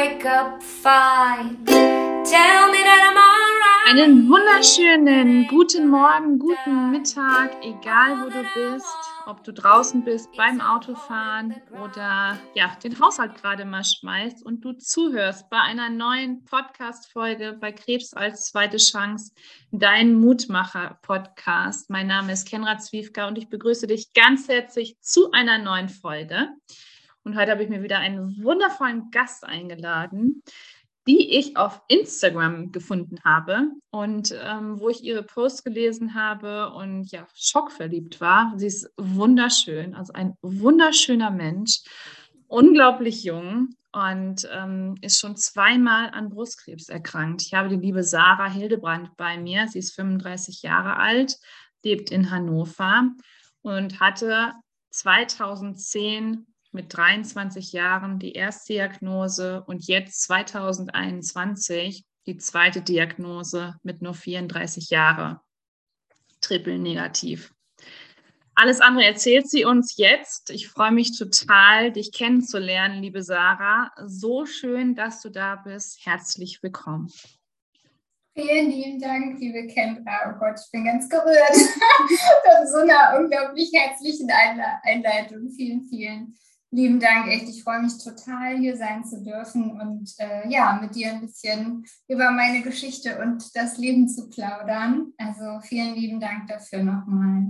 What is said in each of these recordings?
wake up fine. Tell me that I'm alright. Einen wunderschönen guten Morgen, guten Mittag, egal wo du bist, ob du draußen bist beim Autofahren oder ja, den Haushalt gerade mal schmeißt und du zuhörst bei einer neuen Podcast-Folge bei Krebs als zweite Chance, dein Mutmacher-Podcast. Mein Name ist Kenra Zwiefka und ich begrüße dich ganz herzlich zu einer neuen Folge. Und heute habe ich mir wieder einen wundervollen Gast eingeladen, die ich auf Instagram gefunden habe und ähm, wo ich ihre Posts gelesen habe und ja, schockverliebt war. Sie ist wunderschön, also ein wunderschöner Mensch, unglaublich jung und ähm, ist schon zweimal an Brustkrebs erkrankt. Ich habe die liebe Sarah Hildebrand bei mir. Sie ist 35 Jahre alt, lebt in Hannover und hatte 2010 mit 23 Jahren die Erstdiagnose und jetzt 2021 die zweite Diagnose mit nur 34 Jahren. Triple negativ. Alles andere erzählt sie uns jetzt. Ich freue mich total, dich kennenzulernen, liebe Sarah. So schön, dass du da bist. Herzlich willkommen. Vielen lieben Dank, liebe Kendra. Oh Gott, ich bin ganz gerührt von so einer unglaublich herzlichen Einleitung. Vielen, vielen lieben Dank, echt. Ich freue mich total, hier sein zu dürfen und äh, ja, mit dir ein bisschen über meine Geschichte und das Leben zu plaudern. Also vielen lieben Dank dafür nochmal.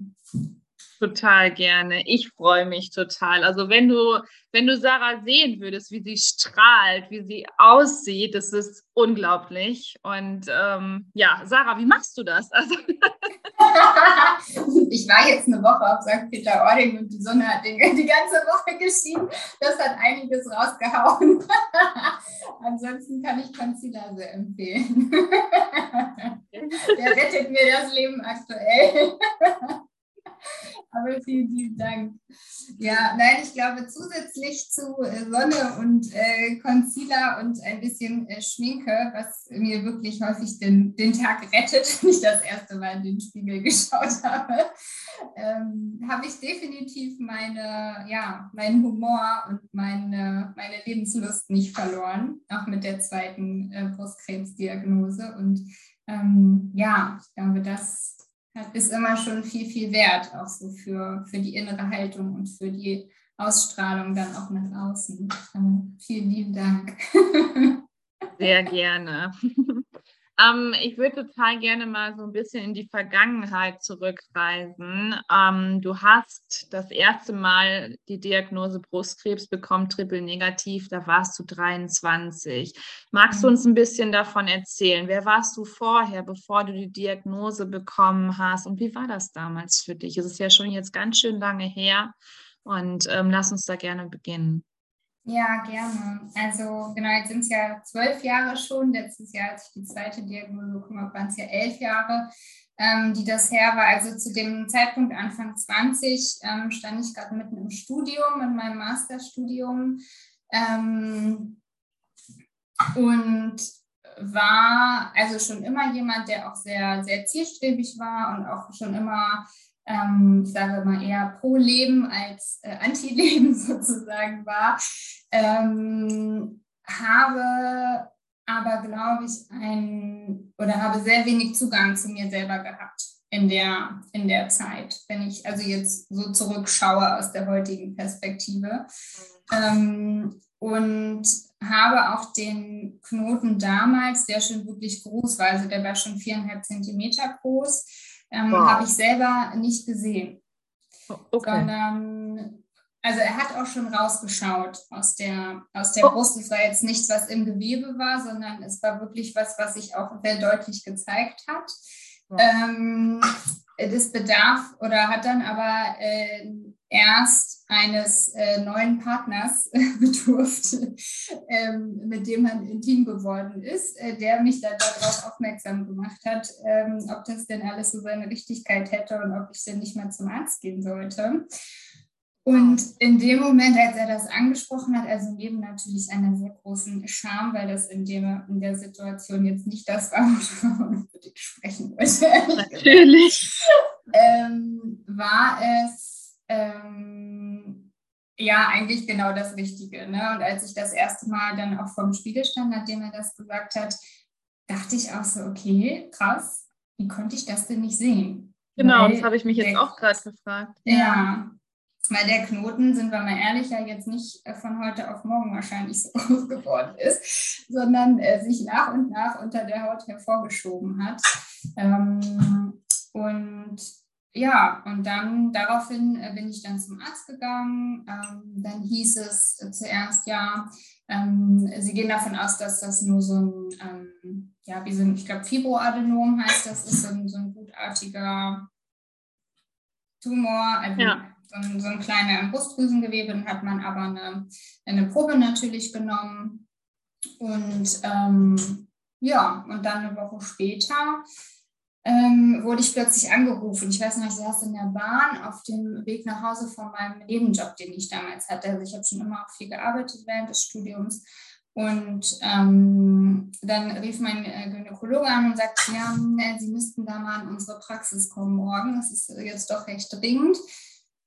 Total gerne. Ich freue mich total. Also wenn du, wenn du Sarah sehen würdest, wie sie strahlt, wie sie aussieht, das ist unglaublich. Und ähm, ja, Sarah, wie machst du das? Also ich war jetzt eine Woche auf St. Peter-Ording und die Sonne hat den, die ganze Woche geschienen. Das hat einiges rausgehauen. Ansonsten kann ich Concealer sehr empfehlen. Der rettet mir das Leben aktuell. Aber vielen lieben Dank. Ja, nein, ich glaube, zusätzlich zu äh, Sonne und äh, Concealer und ein bisschen äh, Schminke, was mir wirklich häufig den, den Tag rettet, wenn ich das erste Mal in den Spiegel geschaut habe, ähm, habe ich definitiv meine, ja, meinen Humor und meine, meine Lebenslust nicht verloren, auch mit der zweiten äh, Brustkrebsdiagnose. Und ähm, ja, ich glaube, das ist immer schon viel, viel wert, auch so für, für die innere Haltung und für die Ausstrahlung dann auch nach außen. Ähm, vielen lieben Dank. Sehr gerne. Ähm, ich würde total gerne mal so ein bisschen in die Vergangenheit zurückreisen. Ähm, du hast das erste Mal die Diagnose Brustkrebs bekommen, triple negativ, da warst du 23. Magst du mhm. uns ein bisschen davon erzählen? Wer warst du vorher, bevor du die Diagnose bekommen hast? Und wie war das damals für dich? Es ist ja schon jetzt ganz schön lange her. Und ähm, lass uns da gerne beginnen. Ja, gerne. Also genau, jetzt sind es ja zwölf Jahre schon. Letztes Jahr, als ich die zweite Diagnose bekommen habe, waren es ja elf Jahre, ähm, die das her war. Also zu dem Zeitpunkt Anfang 20 ähm, stand ich gerade mitten im Studium, in meinem Masterstudium. Ähm, und war also schon immer jemand, der auch sehr, sehr zielstrebig war und auch schon immer ähm, ich sage mal eher pro Leben als äh, Anti-Leben sozusagen war, ähm, habe aber, glaube ich, ein oder habe sehr wenig Zugang zu mir selber gehabt in der, in der Zeit, wenn ich also jetzt so zurückschaue aus der heutigen Perspektive. Ähm, und habe auch den Knoten damals, der schon wirklich groß war, also der war schon viereinhalb Zentimeter groß, ähm, wow. habe ich selber nicht gesehen. Oh, okay. Sondern, also er hat auch schon rausgeschaut aus der, aus der oh. Brust. Es war jetzt nichts, was im Gewebe war, sondern es war wirklich was, was sich auch sehr deutlich gezeigt hat. Ja. Ähm, das bedarf oder hat dann aber äh, erst eines äh, neuen Partners bedurft, ähm, mit dem man intim geworden ist, äh, der mich dann darauf aufmerksam gemacht hat, ähm, ob das denn alles so seine Richtigkeit hätte und ob ich denn nicht mal zum Arzt gehen sollte. Und in dem Moment, als er das angesprochen hat, also neben natürlich einer sehr großen Scham, weil das in, dem, in der Situation jetzt nicht das war, worüber ich sprechen wollte. Natürlich. ähm, war es ähm, ja, eigentlich genau das Richtige. Ne? Und als ich das erste Mal dann auch vorm Spiegel stand, nachdem er das gesagt hat, dachte ich auch so, okay, krass, wie konnte ich das denn nicht sehen? Genau, weil das habe ich mich jetzt auch gerade gefragt. Ja, weil der Knoten, sind wir mal ehrlich, ja jetzt nicht äh, von heute auf morgen wahrscheinlich so groß geworden ist, sondern äh, sich nach und nach unter der Haut hervorgeschoben hat. Ähm, und ja, und dann daraufhin äh, bin ich dann zum Arzt gegangen. Ähm, dann hieß es äh, zuerst, ja, ähm, sie gehen davon aus, dass das nur so ein, ähm, ja, wie so ein, ich glaube, Fibroadenom heißt, das ist so ein, so ein gutartiger Tumor, also ja. so, ein, so ein kleiner Brustdrüsengewebe. Dann hat man aber eine, eine Probe natürlich genommen. Und ähm, ja, und dann eine Woche später ähm, wurde ich plötzlich angerufen. Ich weiß noch, ich saß in der Bahn auf dem Weg nach Hause von meinem Nebenjob, den ich damals hatte. Also ich habe schon immer auch viel gearbeitet während des Studiums. Und ähm, dann rief mein äh, Gynäkologe an und sagte, ja, Sie müssten da mal in unsere Praxis kommen morgen. Das ist jetzt doch recht dringend.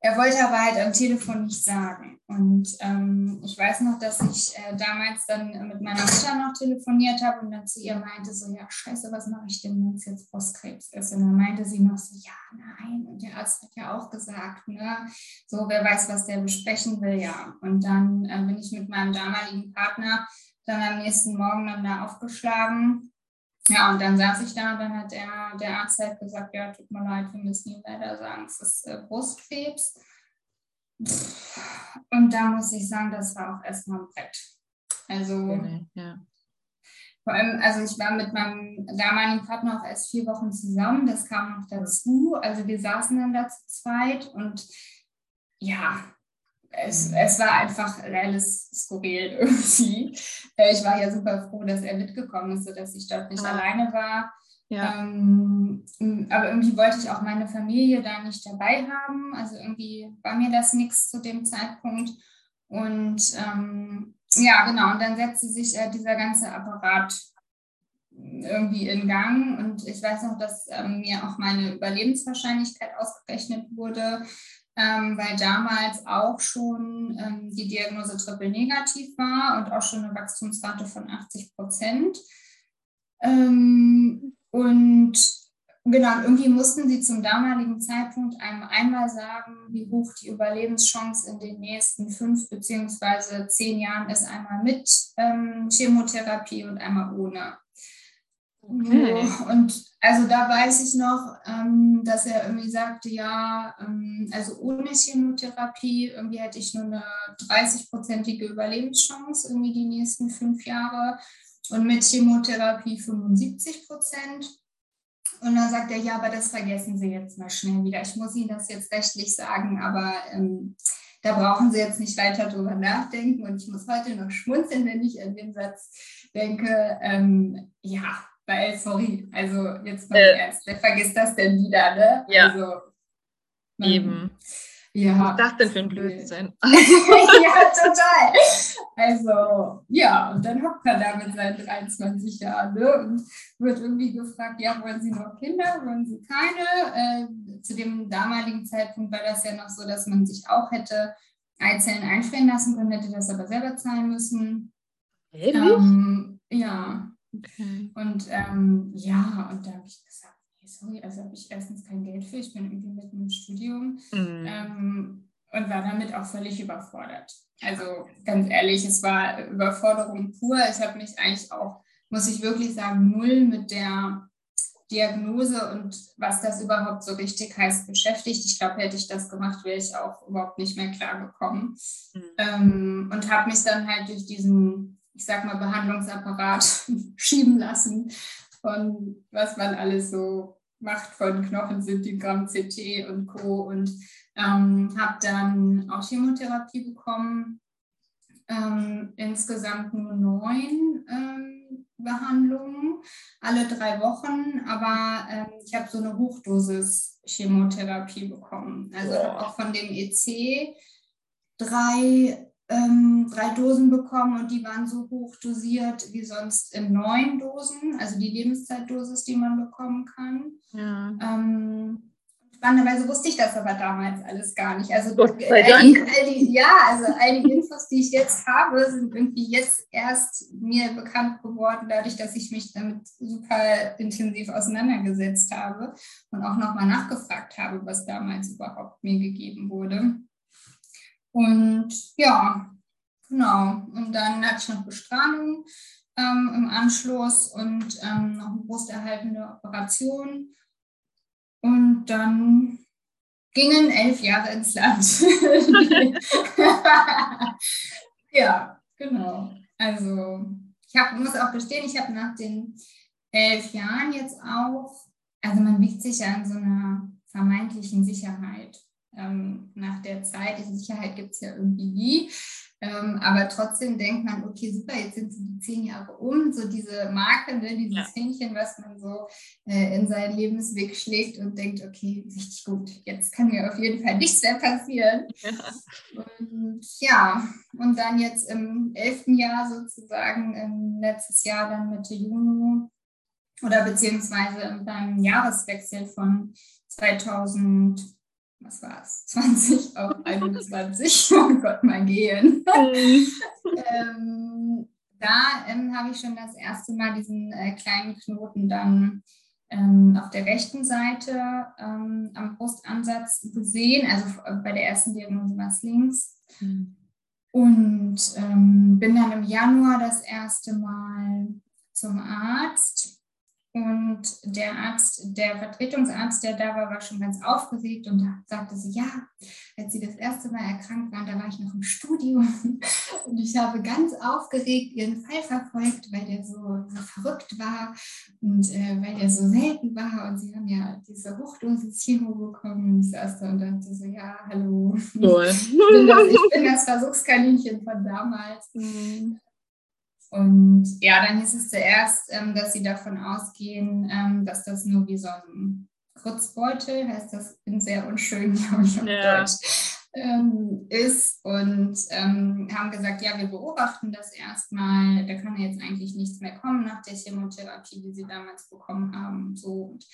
Er wollte aber halt am Telefon nicht sagen. Und ähm, ich weiß noch, dass ich äh, damals dann mit meiner Mutter noch telefoniert habe und dann zu ihr meinte, so, ja, scheiße, was mache ich denn, wenn es jetzt Brustkrebs ist? Und dann meinte sie noch so, ja, nein. Und der Arzt hat ja auch gesagt, ne, so, wer weiß, was der besprechen will, ja. Und dann äh, bin ich mit meinem damaligen Partner dann am nächsten Morgen dann da aufgeschlagen ja, und dann saß ich da, dann hat der, der Arzt halt gesagt, ja, tut mir leid, wir müssen Ihnen leider sagen, es ist äh, Brustkrebs. Und da muss ich sagen, das war auch erstmal ein Brett. Also, ja. vor allem, also ich war mit meinem damaligen Partner auch erst vier Wochen zusammen, das kam noch dazu. Also wir saßen dann da zu zweit und ja, es, es war einfach alles skurril irgendwie. Äh, ich war ja super froh, dass er mitgekommen ist, sodass ich dort nicht ah. alleine war. Ja. Ähm, aber irgendwie wollte ich auch meine Familie da nicht dabei haben. Also irgendwie war mir das nichts zu dem Zeitpunkt. Und ähm, ja, genau. Und dann setzte sich äh, dieser ganze Apparat irgendwie in Gang. Und ich weiß noch, dass ähm, mir auch meine Überlebenswahrscheinlichkeit ausgerechnet wurde ähm, weil damals auch schon ähm, die Diagnose triple negativ war und auch schon eine Wachstumsrate von 80 Prozent. Ähm, und genau, irgendwie mussten sie zum damaligen Zeitpunkt einem einmal sagen, wie hoch die Überlebenschance in den nächsten fünf beziehungsweise zehn Jahren ist, einmal mit ähm, Chemotherapie und einmal ohne. Okay. Und also da weiß ich noch, ähm, dass er irgendwie sagte, ja, ähm, also ohne Chemotherapie irgendwie hätte ich nur eine 30-prozentige Überlebenschance irgendwie die nächsten fünf Jahre und mit Chemotherapie 75 Prozent. Und dann sagt er, ja, aber das vergessen Sie jetzt mal schnell wieder. Ich muss Ihnen das jetzt rechtlich sagen, aber ähm, da brauchen Sie jetzt nicht weiter drüber nachdenken. Und ich muss heute noch schmunzeln, wenn ich an den Satz denke, ähm, ja, weil, sorry, also jetzt mal äh, ernst, wer vergisst das denn wieder, ne? Ja. Also, man, Eben. Ja. Was ist das denn für ein Blödsinn? ja, total. Also, ja, und dann hockt er da mit seinen 23 Jahren ne, und wird irgendwie gefragt, ja, wollen Sie noch Kinder, wollen Sie keine? Äh, zu dem damaligen Zeitpunkt war das ja noch so, dass man sich auch hätte Eizellen einfrieren lassen können, hätte das aber selber zahlen müssen. Ehrlich? Ähm, ja, Okay. Und ähm, ja, und da habe ich gesagt, nee, sorry, also habe ich erstens kein Geld für, ich bin irgendwie mitten im Studium mhm. ähm, und war damit auch völlig überfordert. Also ganz ehrlich, es war Überforderung pur. Ich habe mich eigentlich auch, muss ich wirklich sagen, null mit der Diagnose und was das überhaupt so richtig heißt, beschäftigt. Ich glaube, hätte ich das gemacht, wäre ich auch überhaupt nicht mehr klargekommen. Mhm. Ähm, und habe mich dann halt durch diesen ich sag mal, Behandlungsapparat schieben lassen von was man alles so macht von Knochensynthrogramm, CT und Co. Und ähm, habe dann auch Chemotherapie bekommen. Ähm, insgesamt nur neun ähm, Behandlungen, alle drei Wochen, aber ähm, ich habe so eine Hochdosis Chemotherapie bekommen. Also auch von dem EC drei ähm, drei Dosen bekommen und die waren so hoch dosiert wie sonst in neun Dosen, also die Lebenszeitdosis, die man bekommen kann. Ja. Ähm, spannenderweise wusste ich das aber damals alles gar nicht. Also sei all die, all die, ja, also all die Infos, die ich jetzt habe, sind irgendwie jetzt erst mir bekannt geworden, dadurch, dass ich mich damit super intensiv auseinandergesetzt habe und auch nochmal nachgefragt habe, was damals überhaupt mir gegeben wurde. Und ja, genau. Und dann hatte ich noch Bestrahlung ähm, im Anschluss und ähm, noch eine brusterhaltende Operation. Und dann gingen elf Jahre ins Land. ja, genau. Also ich hab, muss auch gestehen, ich habe nach den elf Jahren jetzt auch, also man wiegt sich ja in so einer vermeintlichen Sicherheit. Ähm, nach der Zeit, die Sicherheit gibt es ja irgendwie nie. Ähm, aber trotzdem denkt man, okay, super, jetzt sind die zehn Jahre um, so diese Marke, ne, dieses Ja. Hähnchen, was man so äh, in seinen Lebensweg schlägt und denkt, okay, richtig gut, jetzt kann mir auf jeden Fall nichts mehr passieren. Und ja, und dann jetzt im elften Jahr sozusagen, ähm, letztes Jahr dann Mitte Juni oder beziehungsweise beim Jahreswechsel von 2000, was war es, 20 auf 21, oh Gott, mein Gehen. ähm, da ähm, habe ich schon das erste Mal diesen äh, kleinen Knoten dann ähm, auf der rechten Seite ähm, am Brustansatz gesehen. Also äh, bei der ersten Diagnose war es links. Und ähm, bin dann im Januar das erste Mal zum Arzt. Und der Arzt, der Vertretungsarzt, der da war, war schon ganz aufgeregt und sagte sie, ja, als sie das erste Mal erkrankt waren, da war ich noch im Studium. Und ich habe ganz aufgeregt ihren Fall verfolgt, weil der so, so verrückt war und äh, weil der so selten war. Und sie haben ja diese Hochdosis Chemo bekommen und ich saß da und dachte so, ja, hallo, ich bin das, ich bin das Versuchskaninchen von damals. Und ja, dann hieß es zuerst, ähm, dass sie davon ausgehen, ähm, dass das nur wie so ein Kurzbeutel, heißt das in sehr unschön, glaube ich, auf Ja. Deutsch, ähm, ist. Und ähm, haben gesagt, ja, wir beobachten das erstmal. Da kann ja jetzt eigentlich nichts mehr kommen nach der Chemotherapie, die sie damals bekommen haben. So. Und,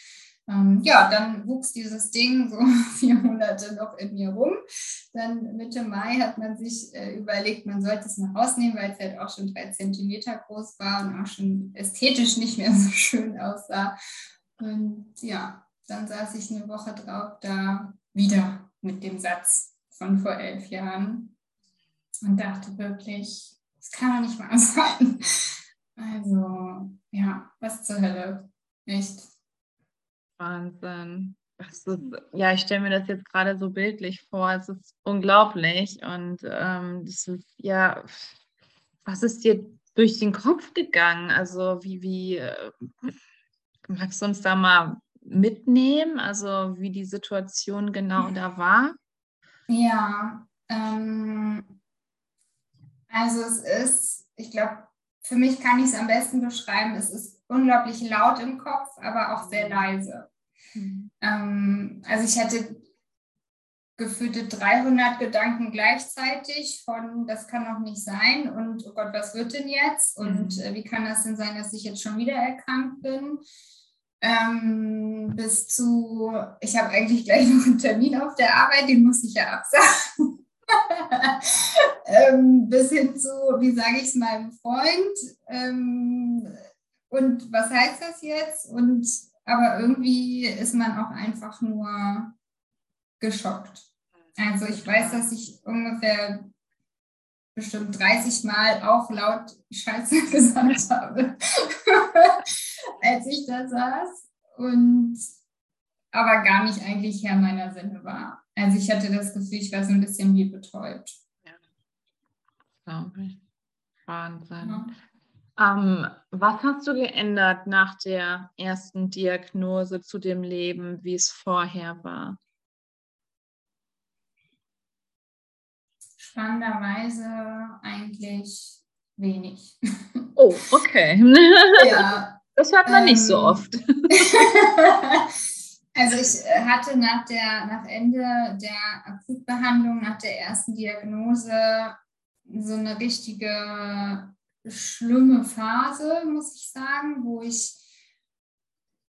ähm, ja, dann wuchs dieses Ding so vier Monate noch in mir rum. Dann Mitte Mai hat man sich äh, überlegt, man sollte es mal rausnehmen, weil es halt auch schon drei Zentimeter groß war und auch schon ästhetisch nicht mehr so schön aussah. Und ja, dann saß ich eine Woche drauf da wieder mit dem Satz von vor elf Jahren und dachte wirklich, das kann doch nicht wahr sein. Also, ja, was zur Hölle. Echt. Wahnsinn. Ist, ja, ich stelle mir das jetzt gerade so bildlich vor. Es ist unglaublich. Und ähm, das ist, ja, was ist dir durch den Kopf gegangen? Also, wie, wie, äh, magst du uns da mal mitnehmen? Also, wie die Situation genau da war? Ja, ähm, also es ist, ich glaube, für mich kann ich es am besten beschreiben, es ist unglaublich laut im Kopf, aber auch sehr leise. Ähm, also ich hatte gefühlte 300 Gedanken gleichzeitig von, das kann doch nicht sein und oh Gott, was wird denn jetzt und Mhm. äh, wie kann das denn sein, dass ich jetzt schon wieder erkrankt bin? Ähm, bis zu, ich habe eigentlich gleich noch einen Termin auf der Arbeit, den muss ich ja absagen. ähm, bis hin zu, wie sage ich es meinem Freund? Ähm, und was heißt das jetzt? Und aber irgendwie ist man auch einfach nur geschockt. Also ich weiß, dass ich ungefähr bestimmt 30 Mal auch laut Scheiße gesagt habe, als ich da saß. Und aber gar nicht eigentlich Herr meiner Sinne war. Also ich hatte das Gefühl, ich war so ein bisschen wie betäubt. Glaube ich. Wahnsinn. Ja. Ähm, was hast du geändert nach der ersten Diagnose zu dem Leben, wie es vorher war? Spannenderweise eigentlich wenig. Oh, okay. ja, Das hört man nicht so Ähm, oft. also ich äh, hatte nach der, nach Ende der Akutbehandlung, nach der ersten Diagnose so eine richtige schlimme Phase, muss ich sagen, wo ich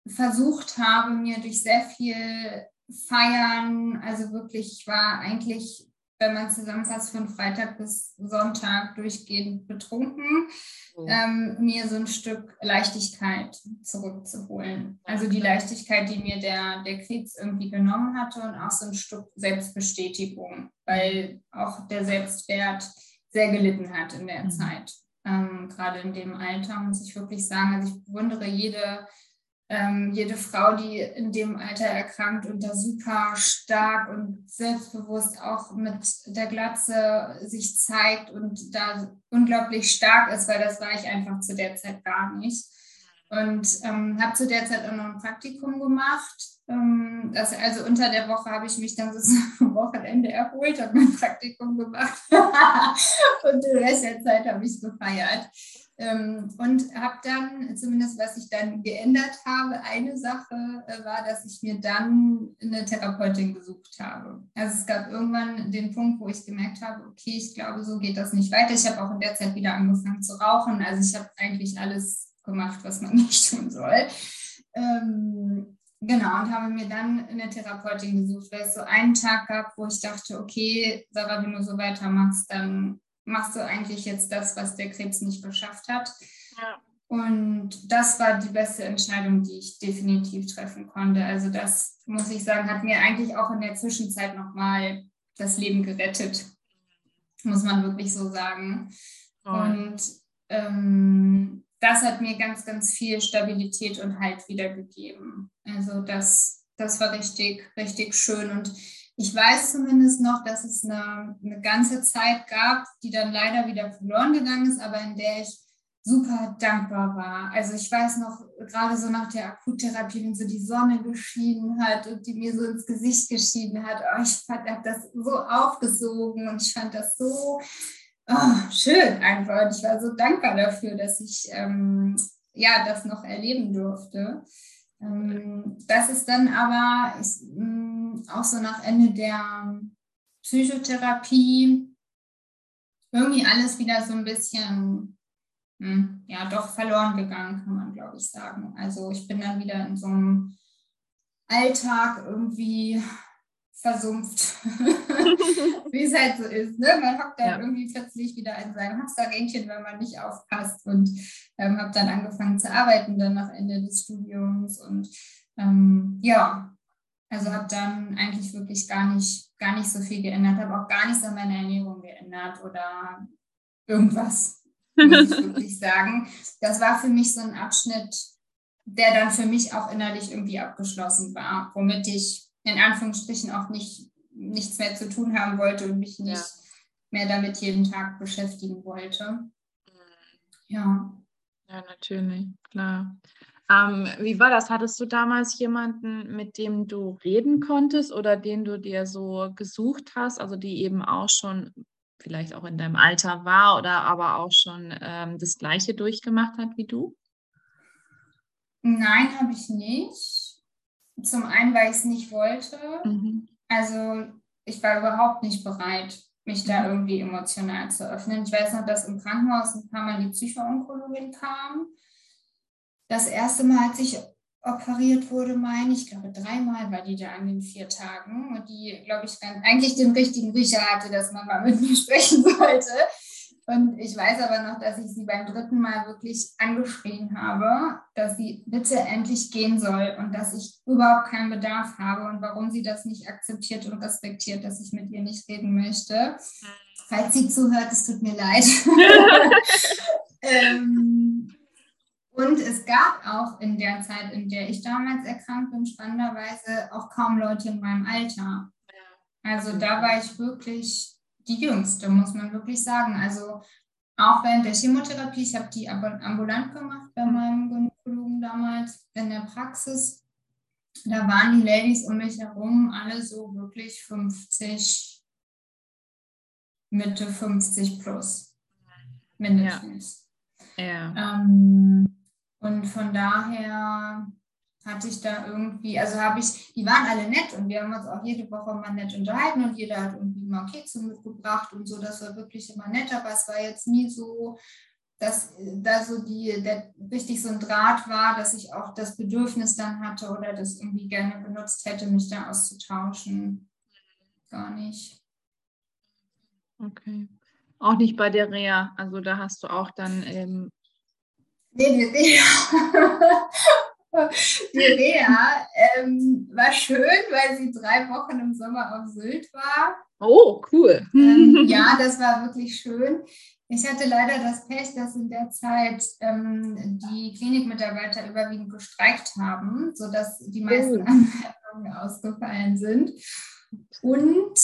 versucht habe, mir durch sehr viel feiern. Also wirklich, ich war eigentlich, wenn man zusammenfasst, von Freitag bis Sonntag durchgehend betrunken, mhm. ähm, mir so ein Stück Leichtigkeit zurückzuholen. Also die Leichtigkeit, die mir der, der Krebs irgendwie genommen hatte und auch so ein Stück Selbstbestätigung, weil auch der Selbstwert sehr gelitten hat in der mhm. Zeit. Ähm, gerade in dem Alter muss ich wirklich sagen, also ich bewundere jede ähm, jede Frau, die in dem Alter erkrankt und da super stark und selbstbewusst auch mit der Glatze sich zeigt und da unglaublich stark ist, weil das war ich einfach zu der Zeit gar nicht. Und ähm, habe zu der Zeit auch noch ein Praktikum gemacht. Ähm, das, also unter der Woche habe ich mich dann sozusagen am Wochenende erholt, habe mein Praktikum gemacht und den Rest der Zeit habe ich gefeiert. Ähm, und habe dann, zumindest was ich dann geändert habe, eine Sache äh, war, dass ich mir dann eine Therapeutin gesucht habe. Also es gab irgendwann den Punkt, wo ich gemerkt habe, okay, ich glaube, so geht das nicht weiter. Ich habe auch in der Zeit wieder angefangen zu rauchen. Also ich habe eigentlich alles gemacht, was man nicht tun soll. Ähm, Genau, und habe mir dann eine Therapeutin gesucht, weil es so einen Tag gab, wo ich dachte, okay, Sarah, wenn du so weitermachst, dann machst du eigentlich jetzt das, was der Krebs nicht geschafft hat. Ja. Und das war die beste Entscheidung, die ich definitiv treffen konnte. Also das, muss ich sagen, hat mir eigentlich auch in der Zwischenzeit nochmal das Leben gerettet, muss man wirklich so sagen. Oh. Und ähm, das hat mir ganz, ganz viel Stabilität und Halt wiedergegeben. Also das, das war richtig, richtig schön. Und ich weiß zumindest noch, dass es eine, eine ganze Zeit gab, die dann leider wieder verloren gegangen ist, aber in der ich super dankbar war. Also ich weiß noch, gerade so nach der Akuttherapie, wenn so die Sonne geschienen hat und die mir so ins Gesicht geschienen hat, oh, ich fand das so aufgesogen und ich fand das so oh, schön einfach. Und ich war so dankbar dafür, dass ich ähm, ja das noch erleben durfte. Ähm, das ist dann aber ist, mh, mm, auch so nach Ende der Psychotherapie irgendwie alles wieder so ein bisschen, mh, hm, ja, doch verloren gegangen, kann man glaube ich sagen. Also ich bin dann wieder in so einem Alltag irgendwie versumpft, wie es halt so ist. Ne? Man hockt dann ja. irgendwie plötzlich wieder in seinem Hamsterrädchen, wenn man nicht aufpasst und ähm, habe dann angefangen zu arbeiten dann nach Ende des Studiums und ähm, ja, also habe dann eigentlich wirklich gar nicht, gar nicht so viel geändert, habe auch gar nichts an meiner Ernährung geändert oder irgendwas, muss ich wirklich sagen. Das war für mich so ein Abschnitt, der dann für mich auch innerlich irgendwie abgeschlossen war, womit ich in Anführungsstrichen auch nicht, nichts mehr zu tun haben wollte und mich nicht ja. mehr damit jeden Tag beschäftigen wollte. Mhm. Ja. Ja, natürlich, klar. Ähm, wie war das? Hattest du damals jemanden, mit dem du reden konntest oder den du dir so gesucht hast, also die eben auch schon vielleicht auch in deinem Alter war oder aber auch schon ähm, das Gleiche durchgemacht hat wie du? Nein, habe ich nicht. Zum einen, weil ich es nicht wollte. Mhm. Also ich war überhaupt nicht bereit, mich da mhm. irgendwie emotional zu öffnen. Ich weiß noch, dass im Krankenhaus ein paar Mal die Psychoonkologin kam. Das erste Mal, als ich operiert wurde, meine ich, glaube dreimal war die da an den vier Tagen und die, glaube ich, eigentlich den richtigen Riecher hatte, dass man mal mit mir sprechen sollte. Und ich weiß aber noch, dass ich sie beim dritten Mal wirklich angeschrien habe, dass sie bitte endlich gehen soll und dass ich überhaupt keinen Bedarf habe und warum sie das nicht akzeptiert und respektiert, dass ich mit ihr nicht reden möchte. Falls sie zuhört, es tut mir leid. ähm, und es gab auch in der Zeit, in der ich damals erkrankt bin, spannenderweise auch kaum Leute in meinem Alter. Also da war ich wirklich die jüngste, muss man wirklich sagen. Also auch während der Chemotherapie, ich habe die ambulant gemacht bei meinem Gynäkologen damals in der Praxis. Da waren die Ladies um mich herum alle so wirklich 50, Mitte 50 plus. Mindestens. Ja. ja. Ähm, und von daher hatte ich da irgendwie, also habe ich, die waren alle nett und wir haben uns auch jede Woche mal nett unterhalten und jeder hat irgendwie mal Kekse mitgebracht und so, das war wirklich immer nett, aber es war jetzt nie so, dass da so die, der, richtig so ein Draht war, dass ich auch das Bedürfnis dann hatte oder das irgendwie gerne benutzt hätte, mich da auszutauschen. Gar nicht. Okay. Auch nicht bei der Reha. Also da hast du auch dann. Ähm nee, die Reha. die Reha ähm, war schön, weil sie drei Wochen im Sommer auf Sylt war. Oh, cool. Ähm, ja, das war wirklich schön. Ich hatte leider das Pech, dass in der Zeit ähm, die Klinikmitarbeiter überwiegend gestreikt haben, sodass die meisten Anmeldungen ausgefallen sind. Und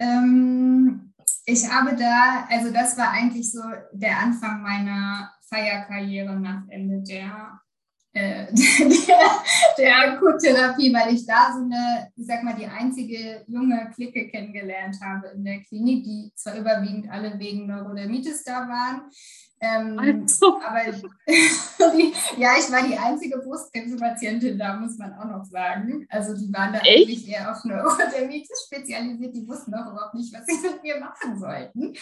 ähm, ich habe da, also das war eigentlich so der Anfang meiner Feierkarriere nach Ende der äh, der, der Akuttherapie, weil ich da so eine, ich sag mal, die einzige junge Clique kennengelernt habe in der Klinik, die zwar überwiegend alle wegen Neurodermitis da waren, ähm, also. aber die, ja, ich war die einzige Brustkrebspatientin da, muss man auch noch sagen. Also die waren da Echt? eigentlich eher auf Neurodermitis spezialisiert, die wussten auch überhaupt nicht, was sie mit mir machen sollten.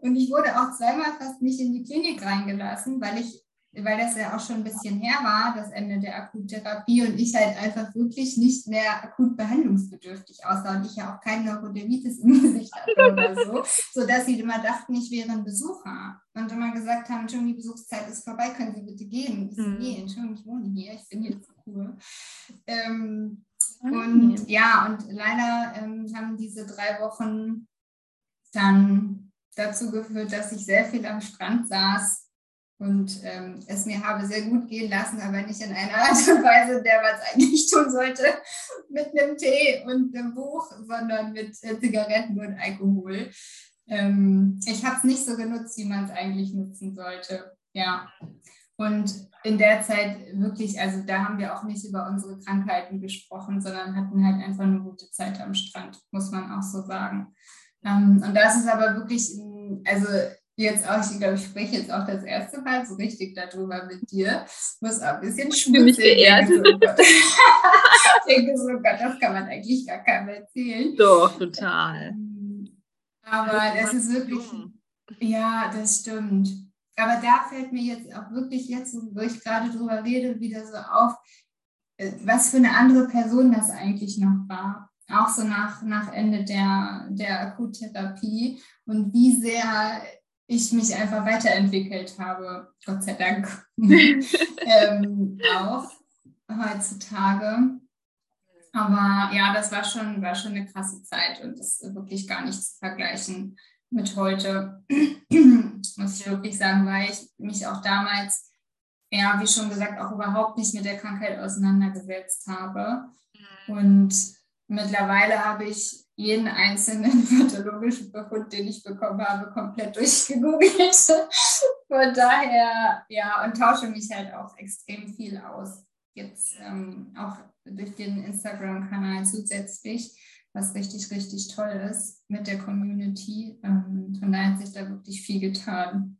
Und ich wurde auch zweimal fast nicht in die Klinik reingelassen, weil ich weil das ja auch schon ein bisschen her war, das Ende der Akuttherapie und ich halt einfach wirklich nicht mehr akut behandlungsbedürftig aussah und ich ja auch kein Neurodermitis im Gesicht hatte oder so, sodass sie immer dachten, ich wäre ein Besucher und immer gesagt haben, Entschuldigung, die Besuchszeit ist vorbei, können Sie bitte gehen? Ich so, mhm. nee, Entschuldigung, ich wohne hier, ich bin jetzt cool. Ähm, und ja, und leider ähm, haben diese drei Wochen dann dazu geführt, dass ich sehr viel am Strand saß und ähm, es mir habe sehr gut gehen lassen, aber nicht in einer Art und Weise, der es eigentlich tun sollte, mit einem Tee und einem Buch, sondern mit äh, Zigaretten und Alkohol. Ähm, ich habe es nicht so genutzt, wie man es eigentlich nutzen sollte. Ja. Und in der Zeit wirklich, also da haben wir auch nicht über unsere Krankheiten gesprochen, sondern hatten halt einfach eine gute Zeit am Strand, muss man auch so sagen. Ähm, und das ist aber wirklich, also jetzt auch, ich glaube, ich spreche jetzt auch das erste Mal so richtig darüber mit dir. Muss auch ein bisschen schmutzig werden. Ich denke so, Gott, das kann man eigentlich gar keinem erzählen. Doch, total. Aber das ist wirklich, ja, das stimmt. Aber da fällt mir jetzt auch wirklich jetzt, wo ich gerade drüber rede, wieder so auf, äh, was für eine andere Person das eigentlich noch war. Auch so nach, nach Ende der, der Akuttherapie und wie sehr ich mich einfach weiterentwickelt habe, Gott sei Dank, ähm, auch heutzutage. Aber ja, das war schon, war schon eine krasse Zeit und das ist wirklich gar nicht zu vergleichen mit heute, muss ich wirklich sagen, weil ich mich auch damals, ja, wie schon gesagt, auch überhaupt nicht mit der Krankheit auseinandergesetzt habe. Mhm. Und mittlerweile habe ich jeden einzelnen pathologischen Befund, den ich bekommen habe, komplett durchgegoogelt. Von daher, ja, und tausche mich halt auch extrem viel aus. Jetzt ähm, auch durch den Instagram-Kanal zusätzlich, was richtig, richtig toll ist mit der Community. Ähm, von daher hat sich da wirklich viel getan.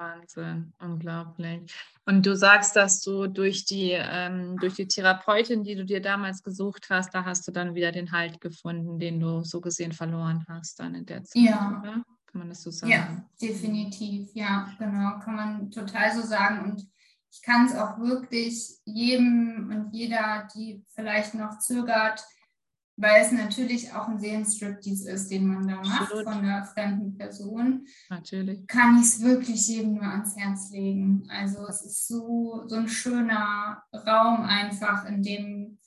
Wahnsinn, unglaublich. Und du sagst, dass du durch die, ähm, durch die Therapeutin, die du dir damals gesucht hast, da hast du dann wieder den Halt gefunden, den du so gesehen verloren hast dann in der Zeit, ja. oder? Kann man das so sagen? Ja, definitiv. Ja, genau, kann man total so sagen. Und ich kann es auch wirklich jedem und jeder, die vielleicht noch zögert, weil es natürlich auch ein Seelenstriptease ist, den man da macht Absolut. von einer fremden Person. Natürlich. Kann ich es wirklich jedem nur ans Herz legen. Also es ist so, so ein schöner Raum einfach, in dem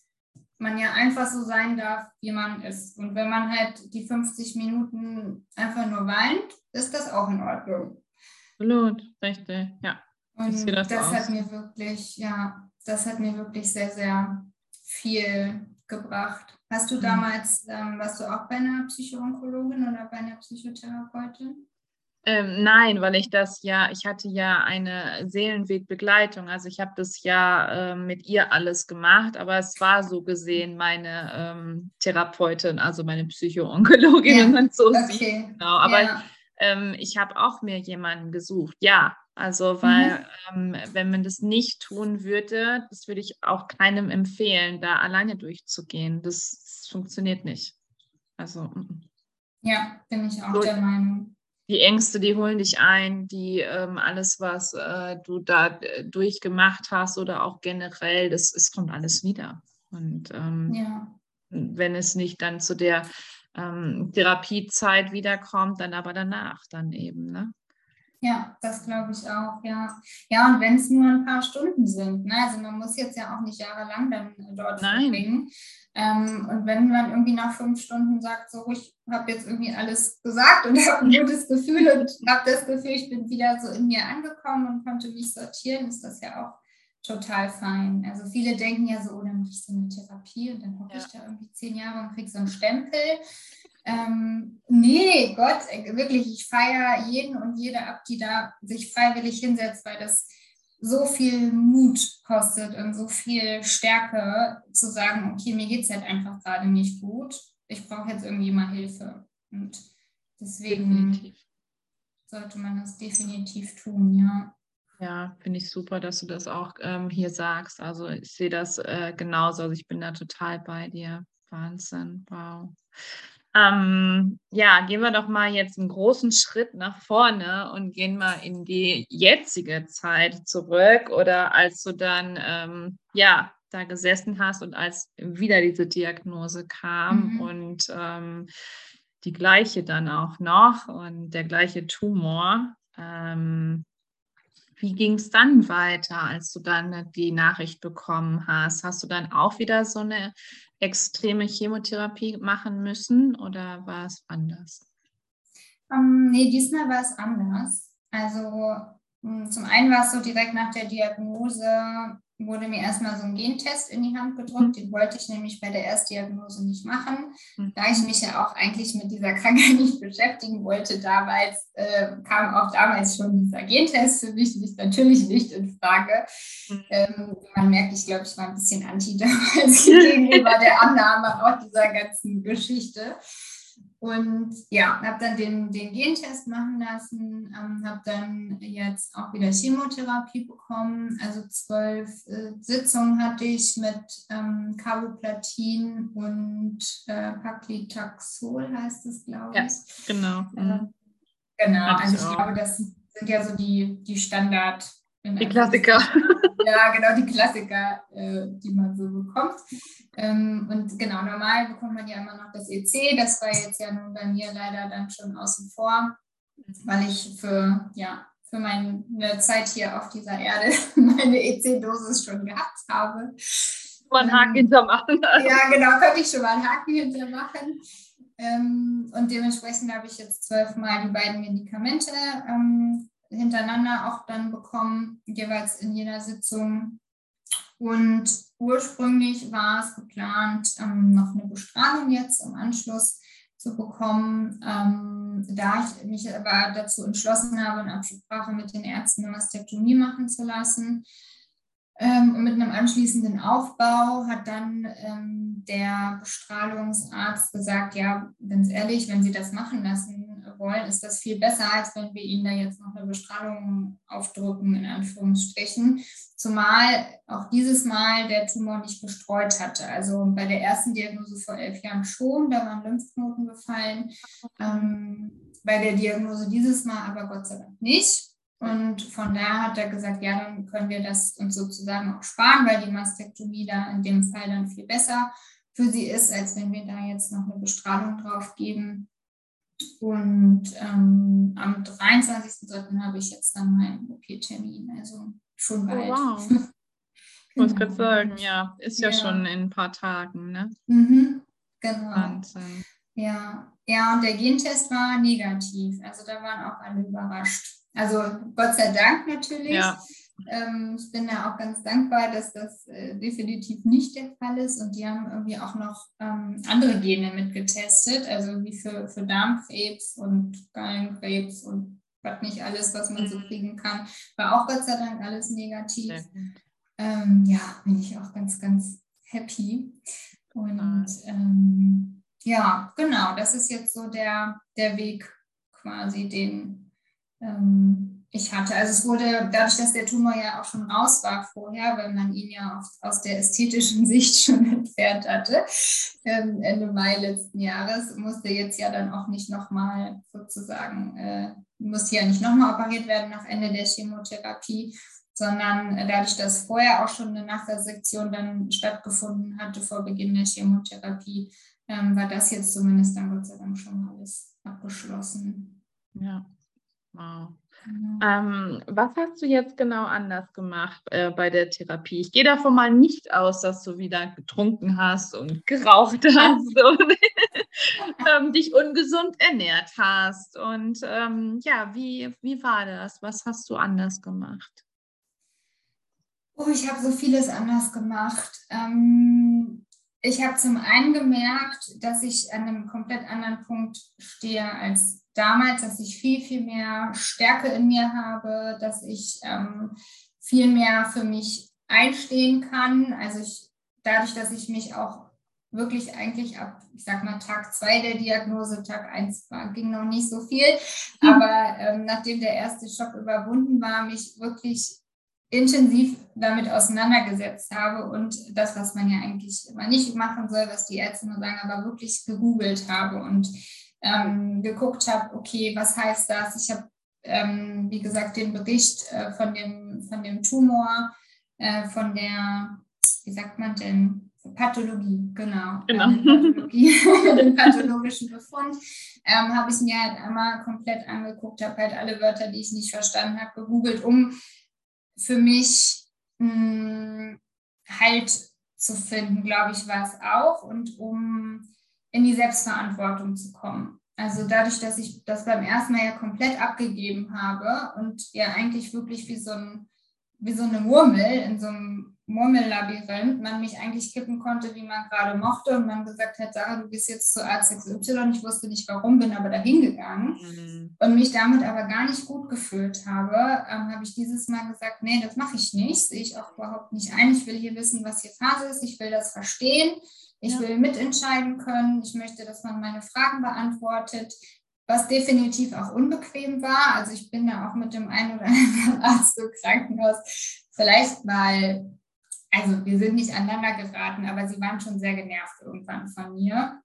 man ja einfach so sein darf, wie man ist. Und wenn man halt die 50 Minuten einfach nur weint, ist das auch in Ordnung. Absolut, richtig, ja. Und das, das hat mir wirklich, ja, das hat mir wirklich sehr, sehr viel gebracht. Hast du mhm. damals, ähm, warst du auch bei einer Psychoonkologin oder bei einer Psychotherapeutin? Ähm, nein, weil ich das ja, ich hatte ja eine Seelenwegbegleitung, also ich habe das ja äh, mit ihr alles gemacht, aber es war so gesehen meine ähm, Therapeutin, also meine Psychoonkologin, ja. wenn man so okay. sieht. Genau. Aber ja. ähm, ich habe auch mir jemanden gesucht, ja. Also, weil mhm. wenn man das nicht tun würde, das würde ich auch keinem empfehlen, da alleine durchzugehen. Das, das funktioniert nicht. Also. Ja, bin ich auch so, der Meinung. die Ängste, die holen dich ein, die ähm, alles, was äh, du da äh, durchgemacht hast oder auch generell, das, es kommt alles wieder. Und ähm, ja. wenn es nicht dann zu der ähm, Therapiezeit wiederkommt, dann aber danach dann eben, ne? Ja, das glaube ich auch, ja. Ja, und wenn es nur ein paar Stunden sind, ne? also man muss jetzt ja auch nicht jahrelang dann dort Nein. verbringen. Ähm, und wenn man irgendwie nach fünf Stunden sagt, so, ich habe jetzt irgendwie alles gesagt und habe ein gutes Gefühl und habe das Gefühl, ich bin wieder so in mir angekommen und konnte mich sortieren, ist das ja auch total fein. Also viele denken ja so, oh, dann mache ich so eine Therapie und dann hocke ja. ich da irgendwie zehn Jahre und kriege so einen Stempel. Ähm, nee, Gott, äh, wirklich, ich feiere jeden und jede ab, die da sich freiwillig hinsetzt, weil das so viel Mut kostet und so viel Stärke zu sagen, okay, mir geht es halt einfach gerade nicht gut. Ich brauche jetzt irgendwie mal Hilfe. Und deswegen definitiv. sollte man das definitiv tun, ja. Ja, finde ich super, dass du das auch ähm, hier sagst. Also ich sehe das äh, genauso. Also ich bin da total bei dir. Wahnsinn, wow. Ähm, ja, gehen wir doch mal jetzt einen großen Schritt nach vorne und gehen mal in die jetzige Zeit zurück oder als du dann ähm, ja da gesessen hast und als wieder diese Diagnose kam mhm. und ähm, die gleiche dann auch noch und der gleiche Tumor. Ähm, wie ging es dann weiter, als du dann die Nachricht bekommen hast? Hast du dann auch wieder so eine extreme Chemotherapie machen müssen oder war es anders? Ähm, nee, diesmal war es anders. Also hm, zum einen war es so direkt nach der Diagnose wurde mir erstmal so ein Gentest in die Hand gedrückt. Mhm. Den wollte ich nämlich bei der Erstdiagnose nicht machen. Mhm. Da ich mich ja auch eigentlich mit dieser Krankheit nicht beschäftigen wollte, damals äh, kam auch damals schon dieser Gentest für mich nicht, natürlich nicht in Frage. Mhm. Ähm, man merkt, ich glaube, ich war ein bisschen anti damals gegenüber der Annahme auch dieser ganzen Geschichte. Und ja, habe dann den, den Gentest machen lassen, ähm, habe dann jetzt auch wieder Chemotherapie bekommen. Also zwölf äh, Sitzungen hatte ich mit ähm, Carboplatin und äh, Paclitaxol, heißt es, glaube ich. Ja, genau. Äh, genau, also ich, ich glaube, das sind ja so die, die Standard- die Klassiker. Ja, genau, die Klassiker, äh, die man so bekommt. Ähm, und genau, normal bekommt man ja immer noch das EC. Das war jetzt ja nun bei mir leider dann schon außen vor, weil ich für, ja, für meine Zeit hier auf dieser Erde meine EC-Dosis schon gehabt habe. Mal einen Haken ähm, hintermachen. Ja, genau, könnte ich schon mal einen Haken hintermachen. Ähm, und dementsprechend habe ich jetzt zwölfmal die beiden Medikamente ähm, hintereinander auch dann bekommen, jeweils in jeder Sitzung. Und ursprünglich war es geplant, ähm, noch eine Bestrahlung jetzt im Anschluss zu bekommen. Ähm, da ich mich aber dazu entschlossen habe, in Absprache mit den Ärzten eine Mastektomie machen zu lassen, ähm, und mit einem anschließenden Aufbau hat dann ähm, der Bestrahlungsarzt gesagt, ja, ganz ehrlich, wenn Sie das machen lassen wollen, ist das viel besser, als wenn wir Ihnen da jetzt noch eine Bestrahlung aufdrücken, in Anführungsstrichen. Zumal auch dieses Mal der Tumor nicht gestreut hatte. Also bei der ersten Diagnose vor elf Jahren schon, da waren Lymphknoten gefallen. Ähm, bei der Diagnose dieses Mal aber Gott sei Dank nicht. Und von daher hat er gesagt, ja, dann können wir das uns sozusagen auch sparen, weil die Mastektomie da in dem Fall dann viel besser für sie ist, als wenn wir da jetzt noch eine Bestrahlung drauf geben. Und ähm, am 23.03. habe ich jetzt dann meinen OP-Termin, also schon oh, bald. Oh, wow. Ich muss gerade sagen, ja, ist ja, ja, schon in ein paar Tagen, ne? Mhm, genau. Wahnsinn. Ja, ja, und der Gentest war negativ. Also da waren auch alle überrascht. Also Gott sei Dank natürlich. Ja. Ähm, ich bin da auch ganz dankbar, dass das äh, definitiv nicht der Fall ist. Und die haben irgendwie auch noch ähm, andere Gene mitgetestet, also wie für, für Darmkrebs und Gallenkrebs und was nicht alles, was man so mhm. kriegen kann. War auch Gott sei Dank alles negativ. Ähm, ja, bin ich auch ganz, ganz happy. Und ähm, ja, genau, das ist jetzt so der, der Weg quasi, den ähm, ich hatte. Also es wurde dadurch, dass der Tumor ja auch schon raus war vorher, weil man ihn ja auf, aus der ästhetischen Sicht schon entfernt hatte, ähm, Ende Mai letzten Jahres, musste jetzt ja dann auch nicht nochmal sozusagen, äh, musste ja nicht nochmal operiert werden nach Ende der Chemotherapie, sondern dadurch, dass vorher auch schon eine Nachresektion dann stattgefunden hatte vor Beginn der Chemotherapie, ähm, war das jetzt zumindest dann Gott sei Dank schon alles abgeschlossen. Ja, wow. Ähm, was hast du jetzt genau anders gemacht äh, bei der Therapie? Ich gehe davon mal nicht aus, dass du wieder getrunken hast und geraucht hast und ähm, dich ungesund ernährt hast. Und ähm, ja, wie, wie war das? Was hast du anders gemacht? Oh, ich habe so vieles anders gemacht. Ähm, ich habe zum einen gemerkt, dass ich an einem komplett anderen Punkt stehe als damals, dass ich viel, viel mehr Stärke in mir habe, dass ich ähm, viel mehr für mich einstehen kann. Also ich, dadurch, dass ich mich auch wirklich eigentlich ab, ich sag mal, Tag zwei der Diagnose, Tag eins war, ging noch nicht so viel. Mhm. Aber ähm, nachdem der erste Schock überwunden war, mich wirklich intensiv damit auseinandergesetzt habe und das, was man ja eigentlich immer nicht machen soll, was die Ärzte nur sagen, aber wirklich gegoogelt habe und ähm, geguckt habe, okay, was heißt das? Ich habe, ähm, wie gesagt, den Bericht äh, von, dem, von dem Tumor, äh, von der, wie sagt man denn, Pathologie, genau. genau. Äh, Pathologie, den pathologischen Befund, ähm, habe ich mir halt einmal komplett angeguckt, habe halt alle Wörter, die ich nicht verstanden habe, gegoogelt, um für mich mh, hm, Halt zu finden, glaube ich, war es auch und um in die Selbstverantwortung zu kommen. Also dadurch, dass ich das beim ersten Mal ja komplett abgegeben habe und ja eigentlich wirklich wie so, ein, wie so eine Murmel in so einem Murmellabyrinth, man mich eigentlich kippen konnte, wie man gerade mochte und man gesagt hat, Sarah, du gehst jetzt zu Arzt XY. Ich wusste nicht warum, bin aber dahin gegangen mhm. und mich damit aber gar nicht gut gefühlt habe, ähm, habe ich dieses Mal gesagt, nee, das mache ich nicht, sehe ich auch überhaupt nicht ein. Ich will hier wissen, was hier Phase ist, ich will das verstehen ich ja. will mitentscheiden können. Ich möchte, dass man meine Fragen beantwortet, was definitiv auch unbequem war. Also ich bin da auch mit dem einen oder anderen Arzt im Krankenhaus vielleicht mal, also wir sind nicht aneinander geraten, aber sie waren schon sehr genervt irgendwann von mir,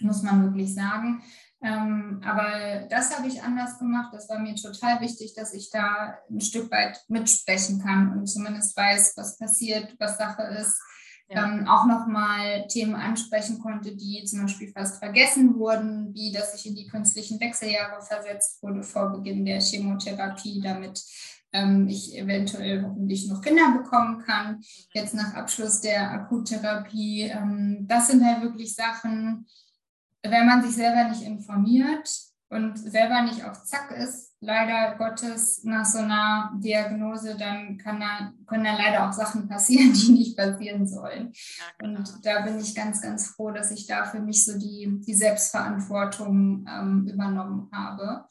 muss man wirklich sagen. Ähm, aber das habe ich anders gemacht. Das war mir total wichtig, dass ich da ein Stück weit mitsprechen kann und zumindest weiß, was passiert, was Sache ist ja. ähm, auch nochmal Themen ansprechen konnte, die zum Beispiel fast vergessen wurden, wie dass ich in die künstlichen Wechseljahre versetzt wurde vor Beginn der Chemotherapie, damit ähm, ich eventuell hoffentlich noch Kinder bekommen kann, jetzt nach Abschluss der Akuttherapie. Ähm, das sind halt wirklich Sachen, wenn man sich selber nicht informiert, und selber nicht auf Zack ist, leider Gottes nach so einer Diagnose, dann da, können da leider auch Sachen passieren, die nicht passieren sollen. Ja, und da bin ich ganz, ganz froh, dass ich da für mich so die, die Selbstverantwortung ähm, übernommen habe.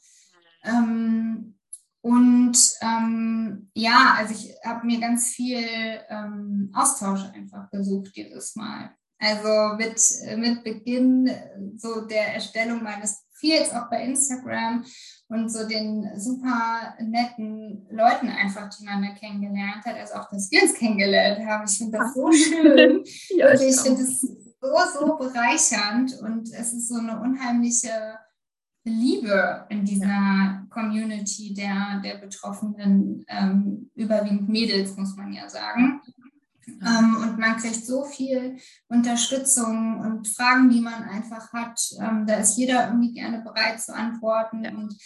Ähm, und ähm, ja, also ich habe mir ganz viel ähm, Austausch einfach gesucht dieses Mal. Also mit, mit Beginn so der Erstellung meines Profils, auch bei Instagram und so den super netten Leuten einfach, die man da kennengelernt hat. Also auch, dass wir uns kennengelernt haben. Ich finde das so schön. ja, und ich finde es so, so bereichernd und es ist so eine unheimliche Liebe in dieser Community der, der Betroffenen, ähm, überwiegend Mädels, muss man ja sagen. Ähm, und man kriegt so viel Unterstützung und Fragen, die man einfach hat. Ähm, da ist jeder irgendwie gerne bereit zu antworten. Ja. Und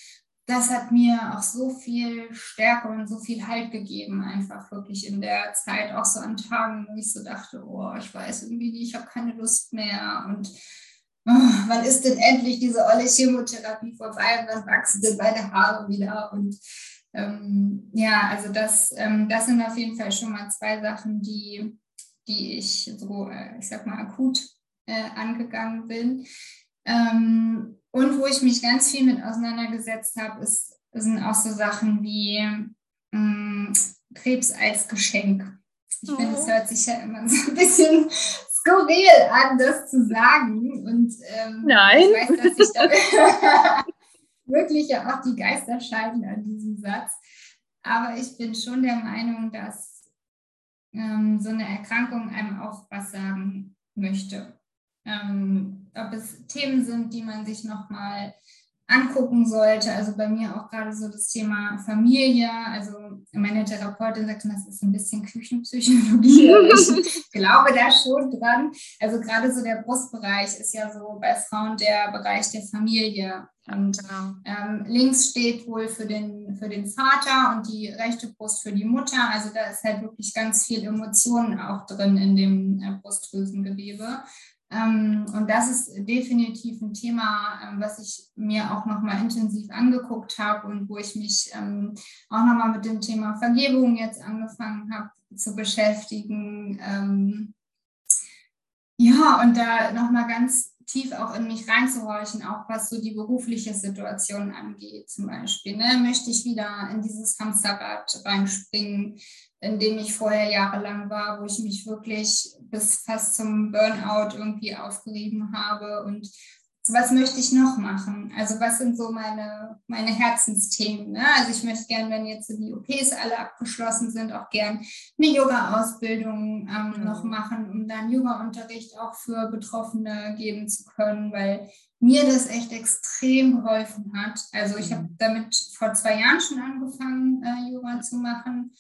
das hat mir auch so viel Stärke und so viel Halt gegeben, einfach wirklich in der Zeit, auch so an Tagen, wo ich so dachte, oh, ich weiß irgendwie nicht, ich habe keine Lust mehr. Und wann ist denn endlich diese olle Chemotherapie vorbei? Wann wachsen denn meine Haare wieder? Und ähm, ja, also das, ähm, das sind auf jeden Fall schon mal zwei Sachen, die, die ich so, äh, ich sag mal, akut äh, angegangen bin. Ähm, und wo ich mich ganz viel mit auseinandergesetzt habe, ist, sind auch so Sachen wie mh, mm, Krebs als Geschenk. Ich oh. finde, es hört sich ja immer so ein bisschen skurril an, das zu sagen. Und ähm, Nein. ich weiß, dass ich da wirklich ja auch die Geister scheiden an diesem Satz. Aber ich bin schon der Meinung, dass ähm, so eine Erkrankung einem auch was sagen möchte. Ähm, ob es Themen sind, die man sich nochmal angucken sollte. Also bei mir auch gerade so das Thema Familie. Also meine Therapeutin sagt, das ist ein bisschen Küchenpsychologie. ich glaube da schon dran. Also gerade so der Brustbereich ist ja so bei Frauen der Bereich der Familie. Und genau. ähm, links steht wohl für den, für den Vater und die rechte Brust für die Mutter. Also da ist halt wirklich ganz viel Emotionen auch drin in dem äh, Brustdrüsengewebe. Ähm, und das ist definitiv ein Thema, ähm, was ich mir auch nochmal intensiv angeguckt habe und wo ich mich ähm, auch nochmal mit dem Thema Vergebung jetzt angefangen habe zu beschäftigen. ja, und da nochmal ganz tief auch in mich reinzuhorchen, auch was so die berufliche Situation angeht, zum Beispiel. Ne? Möchte ich wieder in dieses Hamsterrad reinspringen? In dem ich vorher jahrelang war, wo ich mich wirklich bis fast zum Burnout irgendwie aufgerieben habe. Und was möchte ich noch machen? Also was sind so meine, meine Herzensthemen? Ne? Also ich möchte gerne, wenn jetzt die OPs alle abgeschlossen sind, auch gerne eine Yoga-Ausbildung ähm, mhm. noch machen, um dann Yoga-Unterricht auch für Betroffene geben zu können, weil mir das echt extrem geholfen hat. Also ich habe mhm. damit vor zwei Jahren schon angefangen, äh, Yoga zu machen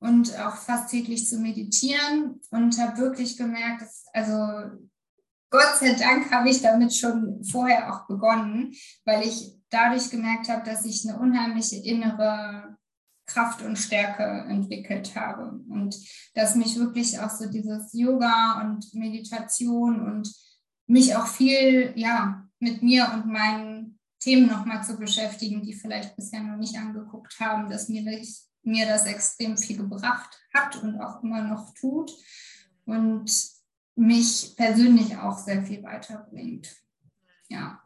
und auch fast täglich zu meditieren und habe wirklich gemerkt, dass, also Gott sei Dank habe ich damit schon vorher auch begonnen, weil ich dadurch gemerkt habe, dass ich eine unheimliche innere Kraft und Stärke entwickelt habe und dass mich wirklich auch so dieses Yoga und Meditation und mich auch viel ja mit mir und meinen Themen nochmal zu beschäftigen, die vielleicht bisher noch nicht angeguckt haben, dass mir das mir das extrem viel gebracht hat und auch immer noch tut und mich persönlich auch sehr viel weiterbringt. Ja.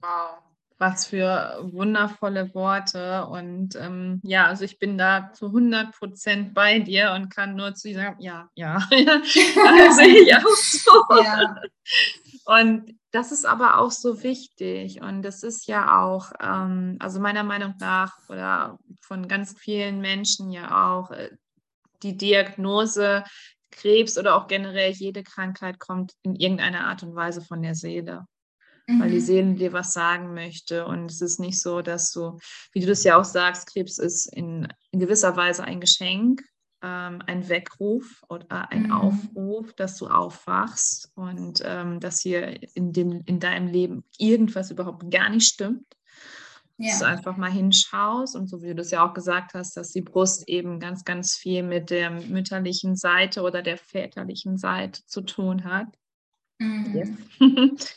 Wow. Was für wundervolle Worte. Und ähm, ja, also ich bin da zu 100 Prozent bei dir und kann nur zu dir sagen, ja, ja. also ich auch so. Ja. Und das ist aber auch so wichtig und das ist ja auch, ähm, also meiner Meinung nach oder von ganz vielen Menschen ja auch, äh, die Diagnose Krebs oder auch generell jede Krankheit kommt in irgendeiner Art und Weise von der Seele. Weil die mhm. Seele dir was sagen möchte. Und es ist nicht so, dass du, wie du das ja auch sagst, Krebs ist in, in gewisser Weise ein Geschenk ähm, ein Weckruf oder ein mhm. Aufruf, dass du aufwachst und ähm, dass hier in, dem, in deinem Leben irgendwas überhaupt gar nicht stimmt. Ja. Dass du einfach mal hinschaust und so wie du das ja auch gesagt hast, dass die Brust eben ganz, ganz viel mit der mütterlichen Seite oder der väterlichen Seite zu tun hat. Mhm. Yes.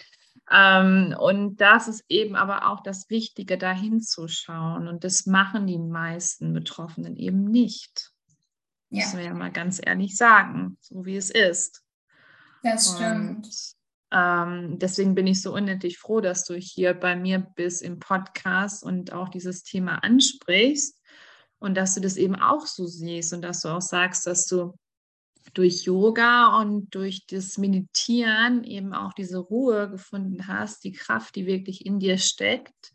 ähm, und das ist eben aber auch das Wichtige, da hinzuschauen. Und das machen die meisten Betroffenen eben nicht. Ja. Müssen wir ja mal ganz ehrlich sagen, so wie es ist. Das stimmt. Und, ähm, deswegen bin ich so unendlich froh, dass du hier bei mir bist im Podcast und auch dieses Thema ansprichst und dass du das eben auch so siehst und dass du auch sagst, dass du durch Yoga und durch das Meditieren eben auch diese Ruhe gefunden hast, die Kraft, die wirklich in dir steckt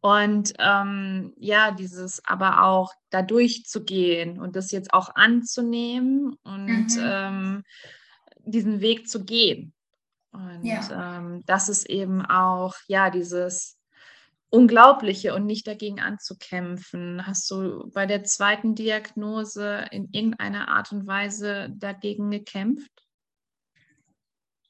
und ähm, ja, dieses aber auch da durchzugehen und das jetzt auch anzunehmen und mhm. ähm, diesen Weg zu gehen. Und ja. ähm, das ist eben auch, ja, dieses Unglaubliche und nicht dagegen anzukämpfen. Hast du bei der zweiten Diagnose in irgendeiner Art und Weise dagegen gekämpft?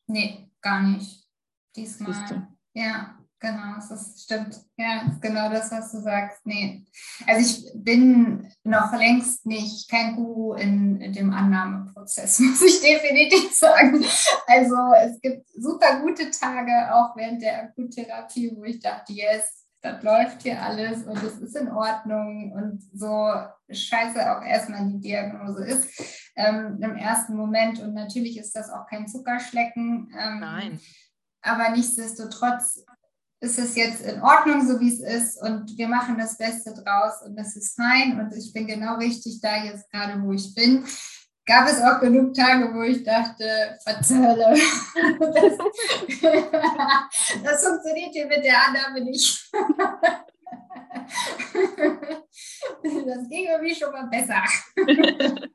Nee, gar nicht. Diesmal. Ja, Genau, das stimmt. Ja, das ist genau das, was du sagst. Nee. Also ich bin noch längst nicht kein Guru in, in, dem Annahmeprozess, muss ich definitiv sagen. Also es gibt super gute Tage, auch während der Akuttherapie, wo ich dachte, yes, das läuft hier alles und es ist in Ordnung und so scheiße auch erstmal die Diagnose ist ähm, im ersten Moment. Und natürlich ist das auch kein Zuckerschlecken. Ähm, Nein. Aber nichtsdestotrotz ist es jetzt in Ordnung, so wie es ist und wir machen das Beste draus und das ist fein und ich bin genau richtig da jetzt gerade, wo ich bin. Gab es auch genug Tage, wo ich dachte, verzölle. Das, das funktioniert hier mit der Annahme nicht. das ging irgendwie schon mal besser.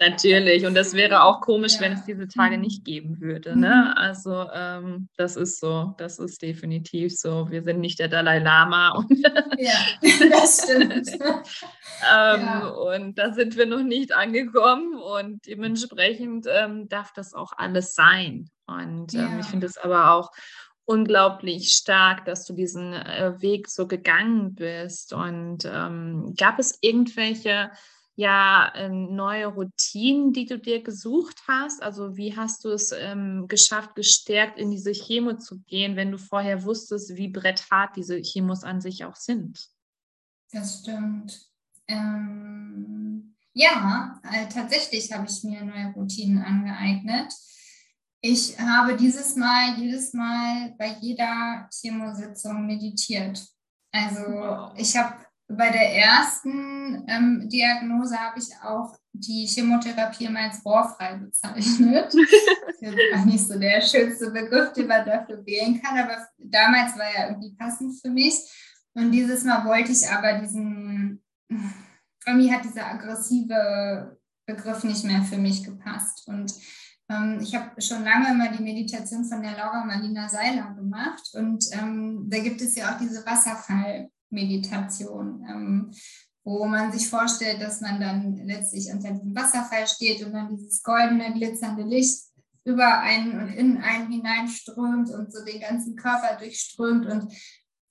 Natürlich. Und das wäre auch komisch, Ja. wenn es diese Tage Mhm. nicht geben würde. Mhm. Ne? Also ähm, das ist so, das ist definitiv so. Wir sind nicht der Dalai Lama und, Ja, das stimmt. ähm, Ja. und da sind wir noch nicht angekommen und dementsprechend ähm, darf das auch alles sein. Und ähm, Ja. ich finde es aber auch unglaublich stark, dass du diesen äh, Weg so gegangen bist. Und ähm, gab es irgendwelche ja, ähm, neue Routinen, die du dir gesucht hast? Also wie hast du es ähm, geschafft, gestärkt in diese Chemo zu gehen, wenn du vorher wusstest, wie bretthart diese Chemos an sich auch sind? Das stimmt. Ähm, ja, äh, tatsächlich habe ich mir neue Routinen angeeignet. Ich habe dieses Mal, jedes Mal bei jeder Chemositzung meditiert. Also Wow. ich habe bei der ersten ähm, Diagnose habe ich auch die Chemotherapie immer als rohrfrei bezeichnet. Das ist auch nicht so der schönste Begriff, den man dafür wählen kann, aber damals war er irgendwie passend für mich. Und dieses Mal wollte ich aber diesen, irgendwie hat dieser aggressive Begriff nicht mehr für mich gepasst. Und ähm, ich habe schon lange immer die Meditation von der Laura Marlina Seiler gemacht. Und ähm, da gibt es ja auch diese Wasserfallmeditation, ähm, wo man sich vorstellt, dass man dann letztlich unter diesem Wasserfall steht und dann dieses goldene, glitzernde Licht über einen und in einen hineinströmt und so den ganzen Körper durchströmt und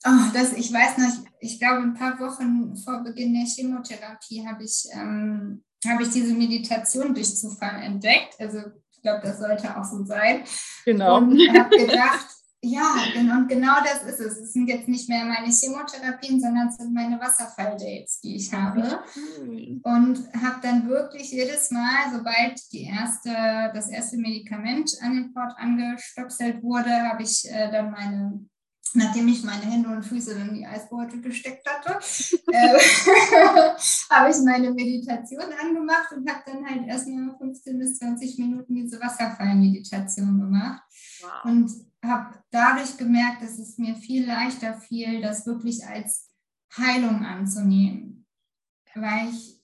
Oh, das, ich weiß noch, ich, ich glaube, ein paar Wochen vor Beginn der Chemotherapie habe ich, ähm, habe ich diese Meditation durch Zufall entdeckt. Also ich glaube, das sollte auch so sein. Genau. Und habe gedacht, ja, und genau das ist es. Es sind jetzt nicht mehr meine Chemotherapien, sondern es sind meine Wasserfall-Dates, die ich habe. Und habe dann wirklich jedes Mal, sobald die erste, das erste Medikament an den Port angestöpselt wurde, habe ich äh, dann meine nachdem ich meine Hände und Füße in die Eisbeutel gesteckt hatte, äh, habe ich meine Meditation angemacht und habe dann halt erstmal 15 bis 20 Minuten diese Wasserfallmeditation gemacht Wow. und habe dadurch gemerkt, dass es mir viel leichter fiel, das wirklich als Heilung anzunehmen, weil ich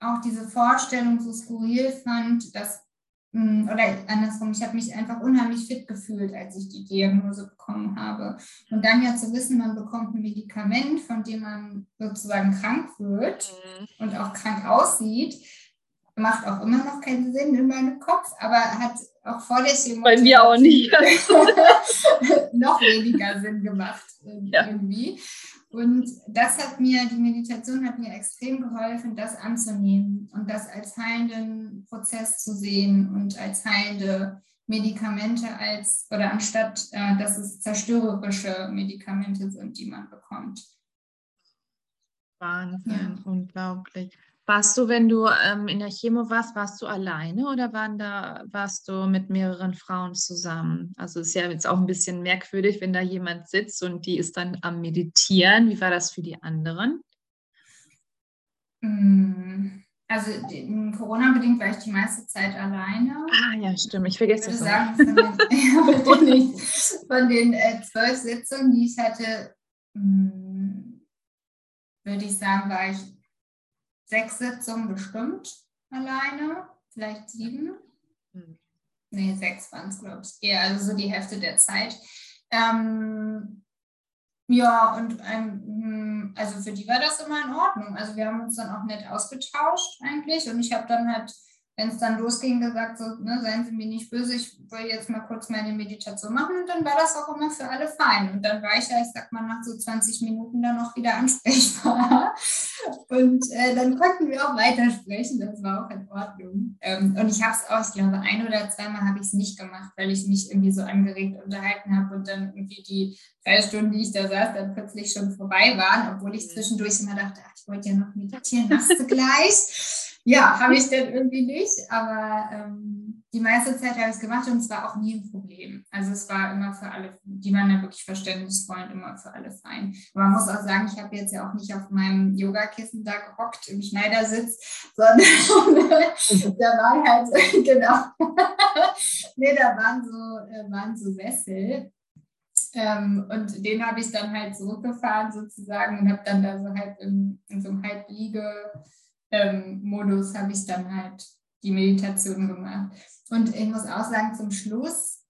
auch diese Vorstellung so skurril fand, dass Mm, oder andersrum, ich habe mich einfach unheimlich fit gefühlt, als ich die Diagnose bekommen habe. Und dann ja zu wissen, man bekommt ein Medikament, von dem man sozusagen krank wird Mhm. und auch krank aussieht, macht auch immer noch keinen Sinn in meinem Kopf, aber hat auch vor der Bei mir auch nicht. noch weniger Sinn gemacht äh, Ja. irgendwie. Und das hat mir, die Meditation hat mir extrem geholfen, das anzunehmen und das als heilenden Prozess zu sehen und als heilende Medikamente als oder anstatt, äh, dass es zerstörerische Medikamente sind, die man bekommt. Wahnsinn, unglaublich. Warst du, wenn du ähm, in der Chemo warst, warst du alleine oder waren da, warst du mit mehreren Frauen zusammen? Also ist ja jetzt auch ein bisschen merkwürdig, wenn da jemand sitzt und die ist dann am Meditieren. Wie war das für die anderen? Mm, Also die- Corona-bedingt war ich die meiste Zeit alleine. Ah ja, stimmt. Ich Ich vergesse würde das sagen, von den, von den, von den äh, zwölf Sitzungen, die ich hatte, mh, würde ich sagen, war ich sechs Sitzungen bestimmt alleine, vielleicht sieben. Hm. Nee, sechs waren es, glaube ich. Eher, also so die Hälfte der Zeit. Ähm, ja, und ähm, also für die war das immer in Ordnung. Also wir haben uns dann auch nett ausgetauscht eigentlich. Und ich habe dann halt, wenn es dann losging, gesagt, so, ne, seien Sie mir nicht böse, ich will jetzt mal kurz meine Meditation machen. Und dann war das auch immer für alle fein. Und dann war ich ja, ich sag mal, nach so 20 Minuten dann auch wieder ansprechbar. Und äh, dann konnten wir auch weitersprechen. Das war auch in Ordnung. Ähm, und ich habe es auch, ich glaube, ein oder zweimal habe ich es nicht gemacht, weil ich mich irgendwie so angeregt unterhalten habe und dann irgendwie die drei Stunden, die ich da saß, dann plötzlich schon vorbei waren, obwohl ich zwischendurch immer dachte, ach, ich wollte ja noch meditieren, machst du gleich. Ja, habe ich dann irgendwie nicht, aber ähm, die meiste Zeit habe ich es gemacht und es war auch nie ein Problem. Also es war immer für alle, die waren ja wirklich verständnisvoll und immer für alle fein. Aber man muss auch sagen, ich habe jetzt ja auch nicht auf meinem Yogakissen da gehockt im Schneidersitz, sondern da waren halt, genau, nee, da waren so, äh, waren so Sessel. Ähm, und den habe ich dann halt zurückgefahren sozusagen und habe dann da so halb in, in so einem halb Ähm, habe ich dann halt die Meditation gemacht. Und ich muss auch sagen, zum Schluss,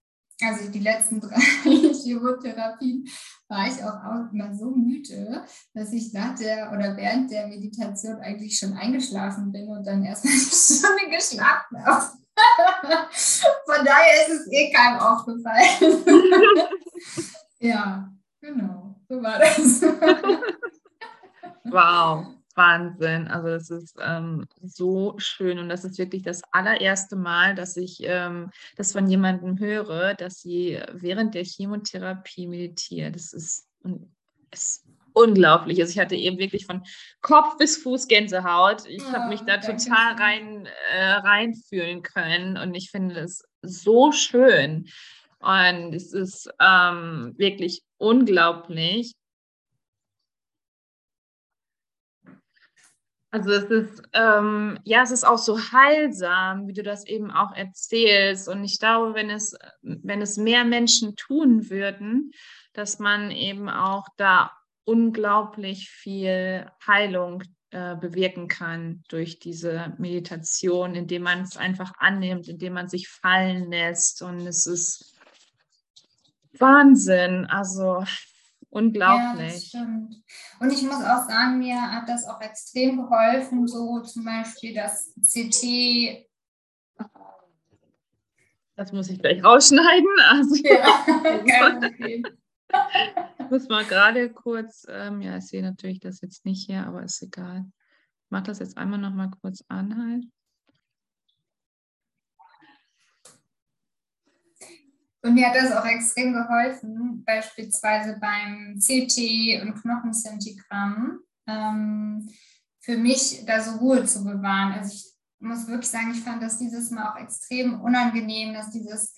also die letzten drei Chemotherapien, war ich auch, auch immer so müde, dass ich nach der oder während der Meditation eigentlich schon eingeschlafen bin und dann erstmal eine Stunde geschlafen habe. Von daher ist es eh keinem aufgefallen. ja, genau, so war das. wow. Wahnsinn. Also das ist ähm, so schön und das ist wirklich das allererste Mal, dass ich ähm, das von jemandem höre, dass sie während der Chemotherapie meditiert. Das ist, ist unglaublich. Also ich hatte eben wirklich von Kopf bis Fuß Gänsehaut. Ich oh, habe mich da total rein äh, reinfühlen können und ich finde es so schön. Und es ist ähm, wirklich unglaublich. Also es ist, ähm, ja, es ist auch so heilsam, wie du das eben auch erzählst. Und ich glaube, wenn es, wenn es mehr Menschen tun würden, dass man eben auch da unglaublich viel Heilung äh, bewirken kann durch diese Meditation, indem man es einfach annimmt, indem man sich fallen lässt. Und es ist Wahnsinn. Also Unglaublich. Ja, stimmt. Und ich muss auch sagen, mir hat das auch extrem geholfen, so zum Beispiel das CT. Das muss ich gleich rausschneiden. Also, ja, ich muss mal gerade kurz, ähm, ja, ich sehe natürlich das jetzt nicht hier, aber ist egal. Ich mache das jetzt einmal noch mal kurz an halt. Und mir hat das auch extrem geholfen, beispielsweise beim CT und Knochenzentigramm, ähm, für mich da so Ruhe zu bewahren. Also ich muss wirklich sagen, ich fand das dieses Mal auch extrem unangenehm, dass dieses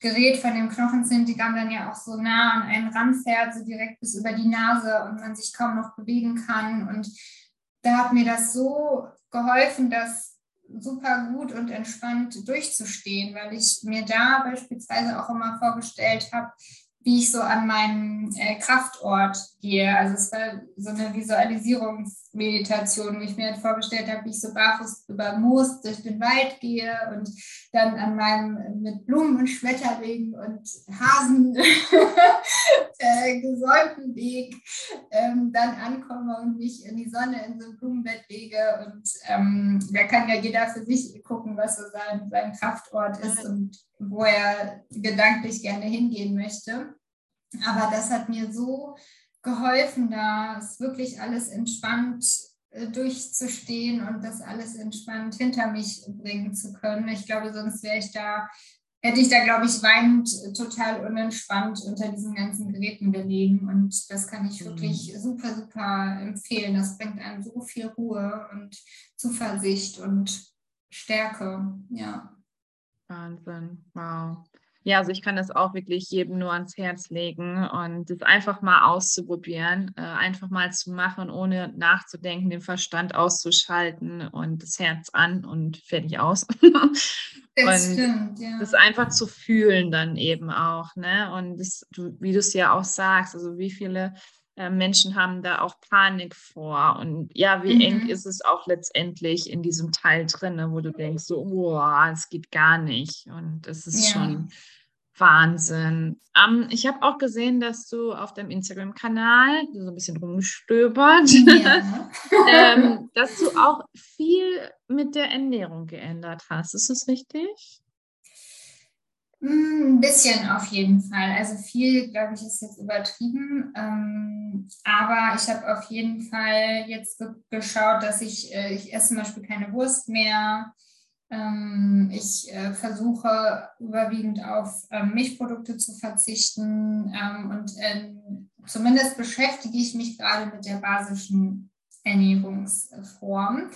Gerät von dem Knochenzentigramm dann ja auch so nah an einen ranfährt, so direkt bis über die Nase und man sich kaum noch bewegen kann. Und da hat mir das so geholfen, dass super gut und entspannt durchzustehen, weil ich mir da beispielsweise auch immer vorgestellt habe, wie ich so an meinen äh, Kraftort gehe. Also es war so eine Visualisierungsmeditation, wo ich mir halt vorgestellt habe, wie ich so barfuß über Moos durch den Wald gehe und dann an meinem mit Blumen und Schmetterlingen und Hasen äh, gesäumten Weg ähm, dann ankomme und mich in die Sonne in so ein Blumenbett lege. Und ähm, da kann ja jeder für sich gucken, was so sein, sein Kraftort ist und wo er gedanklich gerne hingehen möchte. Aber das hat mir so geholfen, da es wirklich alles entspannt äh, durchzustehen und das alles entspannt hinter mich bringen zu können. Ich glaube, sonst wäre ich da, hätte ich da, glaube ich, weinend total unentspannt unter diesen ganzen Geräten gelegen. Und das kann ich wirklich mhm. super, super empfehlen. Das bringt einem so viel Ruhe und Zuversicht und Stärke. Ja. Wahnsinn, wow. Ja, also ich kann das auch wirklich jedem nur ans Herz legen und das einfach mal auszuprobieren, äh, einfach mal zu machen, ohne nachzudenken, den Verstand auszuschalten und das Herz an und fertig aus. Das und stimmt, ja. Das einfach zu fühlen dann eben auch, ne? Und das, wie du es ja auch sagst, also wie viele äh, Menschen haben da auch Panik vor. Und ja, wie mhm. eng ist es auch letztendlich in diesem Teil drin, wo du denkst, so, oh, es geht gar nicht. Und es ist ja. schon Wahnsinn. Ähm, ich habe auch gesehen, dass du auf deinem Instagram-Kanal so ein bisschen rumgestöbert, ja. ähm, dass du auch viel mit der Ernährung geändert hast. Ist das richtig? Hm, ein bisschen auf jeden Fall. Also viel, glaube ich, ist jetzt übertrieben. Ähm, aber ich habe auf jeden Fall jetzt geschaut, dass ich, äh, ich esse zum Beispiel keine Wurst mehr. Ähm, ich äh, versuche überwiegend auf ähm, Milchprodukte zu verzichten ähm, und ähm, zumindest beschäftige ich mich gerade mit der basischen Ernährungsform.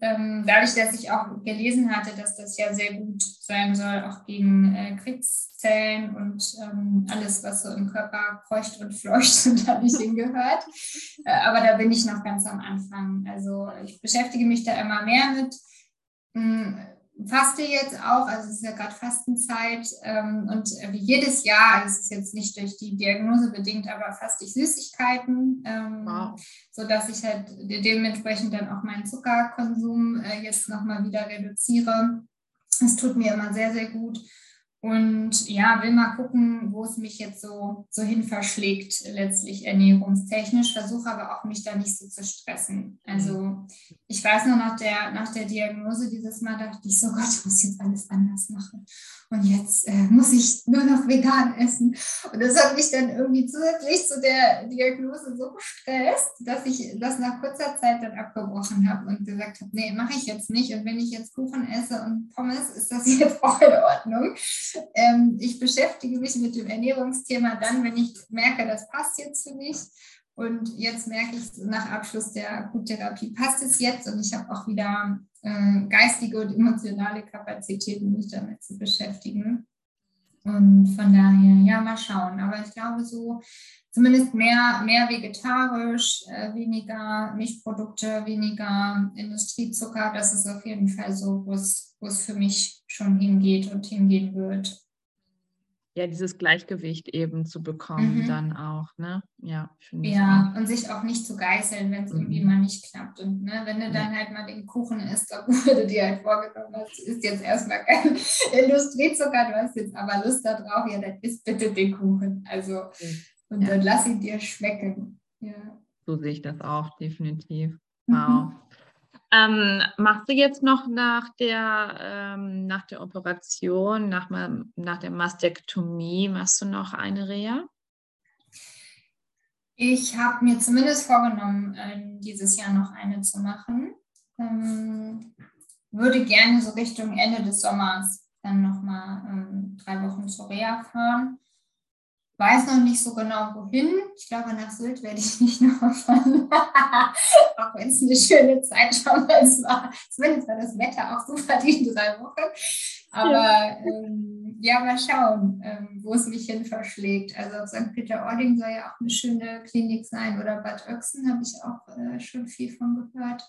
Ähm, dadurch, dass ich auch gelesen hatte, dass das ja sehr gut sein soll, auch gegen äh, Krebszellen und ähm, alles, was so im Körper kreucht und fleucht und da nicht hingehört. Äh, aber da bin ich noch ganz am Anfang. Also ich beschäftige mich da immer mehr mit. Hm, faste jetzt auch, also es ist ja gerade Fastenzeit ähm, und wie jedes Jahr, also es ist jetzt nicht durch die Diagnose bedingt, aber faste ich Süßigkeiten, ähm, wow. sodass ich halt dementsprechend dann auch meinen Zuckerkonsum äh, jetzt nochmal wieder reduziere. Es tut mir immer sehr, sehr gut. Und ja, will mal gucken, wo es mich jetzt so, so hin verschlägt, letztlich ernährungstechnisch. Versuche aber auch, mich da nicht so zu stressen. Also ich weiß noch, nach der, nach der Diagnose dieses Mal dachte ich so, Gott, ich muss jetzt alles anders machen. Und jetzt äh, muss ich nur noch vegan essen. Und das hat mich dann irgendwie zusätzlich zu der Diagnose so gestresst, dass ich das nach kurzer Zeit dann abgebrochen habe und gesagt habe, nee, mache ich jetzt nicht. Und wenn ich jetzt Kuchen esse und Pommes, ist das jetzt auch in Ordnung. Ähm, ich beschäftige mich mit dem Ernährungsthema dann, wenn ich merke, das passt jetzt für mich. Und jetzt merke ich nach Abschluss der Akuttherapie, passt es jetzt und ich habe auch wieder äh, geistige und emotionale Kapazitäten, mich damit zu beschäftigen. Und von daher, ja, mal schauen. Aber ich glaube, so zumindest mehr, mehr vegetarisch, äh, weniger Milchprodukte, weniger Industriezucker, das ist auf jeden Fall so, wo es für mich schon hingeht und hingehen wird ja, dieses Gleichgewicht eben zu bekommen, mhm. dann auch, ne? Ja, finde Ja, und sich auch nicht zu geißeln, wenn es mhm. irgendwie mal nicht klappt. Und ne, wenn du dann halt mal den Kuchen isst, obwohl du dir halt vorgenommen hast, ist jetzt erstmal kein Industriezucker, du hast jetzt aber Lust darauf, ja, dann isst bitte den Kuchen. Also, und ja. dann lass ihn dir schmecken. Ja. So sehe ich das auch, definitiv. Mhm. Wow. Ähm, machst du jetzt noch nach der, ähm, nach der Operation, nach, nach der Mastektomie, machst du noch eine Reha? Ich habe mir zumindest vorgenommen, äh, dieses Jahr noch eine zu machen. Ähm, würde gerne so Richtung Ende des Sommers dann nochmal ähm, drei Wochen zur Reha fahren weiß noch nicht so genau wohin. Ich glaube, nach Sylt werde ich nicht noch fahren. auch wenn es eine schöne Zeit mal war. Zumindest war das Wetter auch super die drei Wochen. Aber ja, ähm, ja mal schauen, ähm, wo es mich hin verschlägt. Also auf St. Peter-Ording soll ja auch eine schöne Klinik sein. Oder Bad Oechsen habe ich auch äh, schon viel von gehört.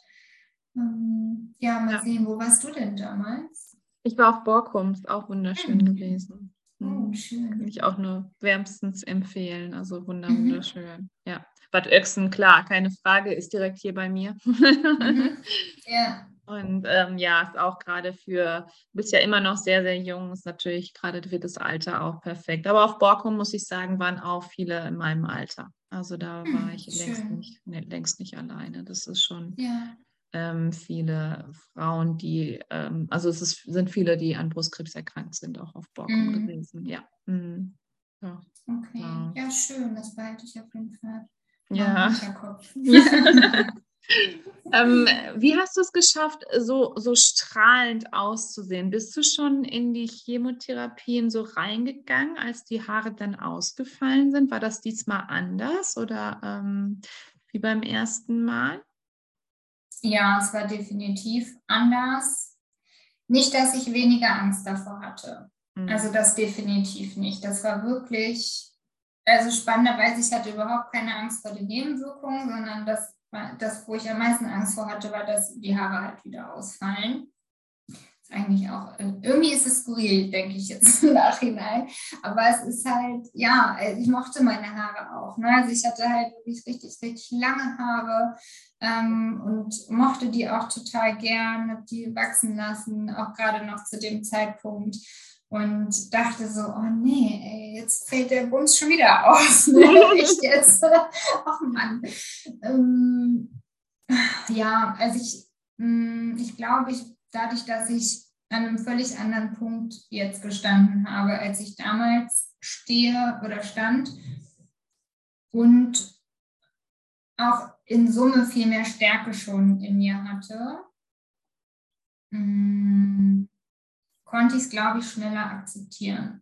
Ähm, ja, mal ja. sehen, wo warst du denn damals? Ich war auf Borkum, ist auch wunderschön mhm. gewesen. Oh, mhm. schön. Kann ich auch nur wärmstens empfehlen. Also mhm. wunderschön. Mhm. Ja. Bad Oechsen, klar, keine Frage, ist direkt hier bei mir. Mhm. Ja. Und ähm, ja, ist auch gerade für, du bist ja immer noch sehr, sehr jung, ist natürlich gerade für das Alter auch perfekt. Aber auf Borkum, muss ich sagen, waren auch viele in meinem Alter. Also da war ich längst nicht, nee, längst nicht alleine. Das ist schon ja ähm, viele Frauen, die, ähm, also es ist, sind viele, die an Brustkrebs erkrankt sind, auch auf Borkum mm. gewesen. Ja. Mm. ja. Okay, ja. ja. schön, das behalte ich auf jeden Fall. Ja. ähm, wie hast du es geschafft, so, so strahlend auszusehen? Bist du schon in die Chemotherapien so reingegangen, als die Haare dann ausgefallen sind? War das diesmal anders oder ähm, wie beim ersten Mal? Ja, es war definitiv anders. Nicht, dass ich weniger Angst davor hatte. Mhm. Also das definitiv nicht. Das war wirklich, also spannenderweise, ich hatte überhaupt keine Angst vor den Nebenwirkungen, sondern das, das, wo ich am meisten Angst vor hatte, war, dass die Haare halt wieder ausfallen ist eigentlich auch, äh, irgendwie ist es skurril, denke ich jetzt im Nachhinein. Aber es ist halt, ja, äh, ich mochte meine Haare auch. Ne? Also ich hatte halt wirklich richtig, richtig lange Haare ähm, und mochte die auch total gern, habe die wachsen lassen, auch gerade noch zu dem Zeitpunkt. Und dachte so, oh nee, ey, jetzt fällt der Bums schon wieder aus. Ne? Echt jetzt? Ach Mann. Ähm, ja, also ich, mm, ich glaube, ich dadurch, dass ich an einem völlig anderen Punkt jetzt gestanden habe, als ich damals stehe oder stand und auch in Summe viel mehr Stärke schon in mir hatte, hm, konnte ich es, glaube ich, schneller akzeptieren,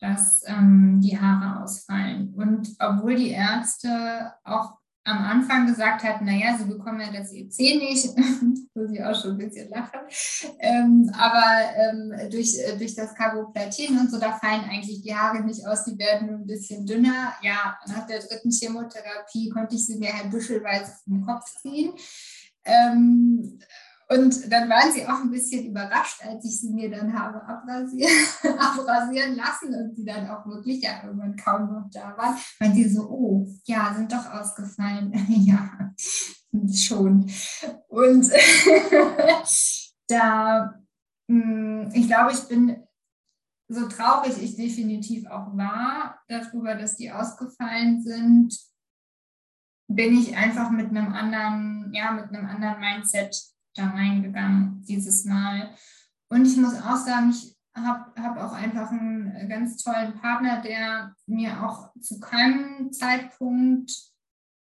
dass ähm, die Haare ausfallen. Und obwohl die Ärzte auch am Anfang gesagt hat, naja, sie bekommen ja das EC nicht, muss ich auch schon ein bisschen lachen, ähm, aber ähm, durch, äh, durch das Carboplatin und so, da fallen eigentlich die Haare nicht aus, die werden nur ein bisschen dünner. Ja, nach der dritten Chemotherapie konnte ich sie mir halt büschelweise vom Kopf ziehen. Ähm, Und dann waren sie auch ein bisschen überrascht, als ich sie mir dann habe abrasieren, abrasieren lassen und sie dann auch wirklich ja irgendwann kaum noch da waren. Weil sie so, oh, ja, sind doch ausgefallen. ja, schon. Und da, hm, ich glaube, ich bin so traurig ich definitiv auch war darüber, dass die ausgefallen sind, bin ich einfach mit einem anderen, ja, mit einem anderen Mindset da reingegangen dieses Mal. Und ich muss auch sagen, ich habe hab auch einfach einen ganz tollen Partner, der mir auch zu keinem Zeitpunkt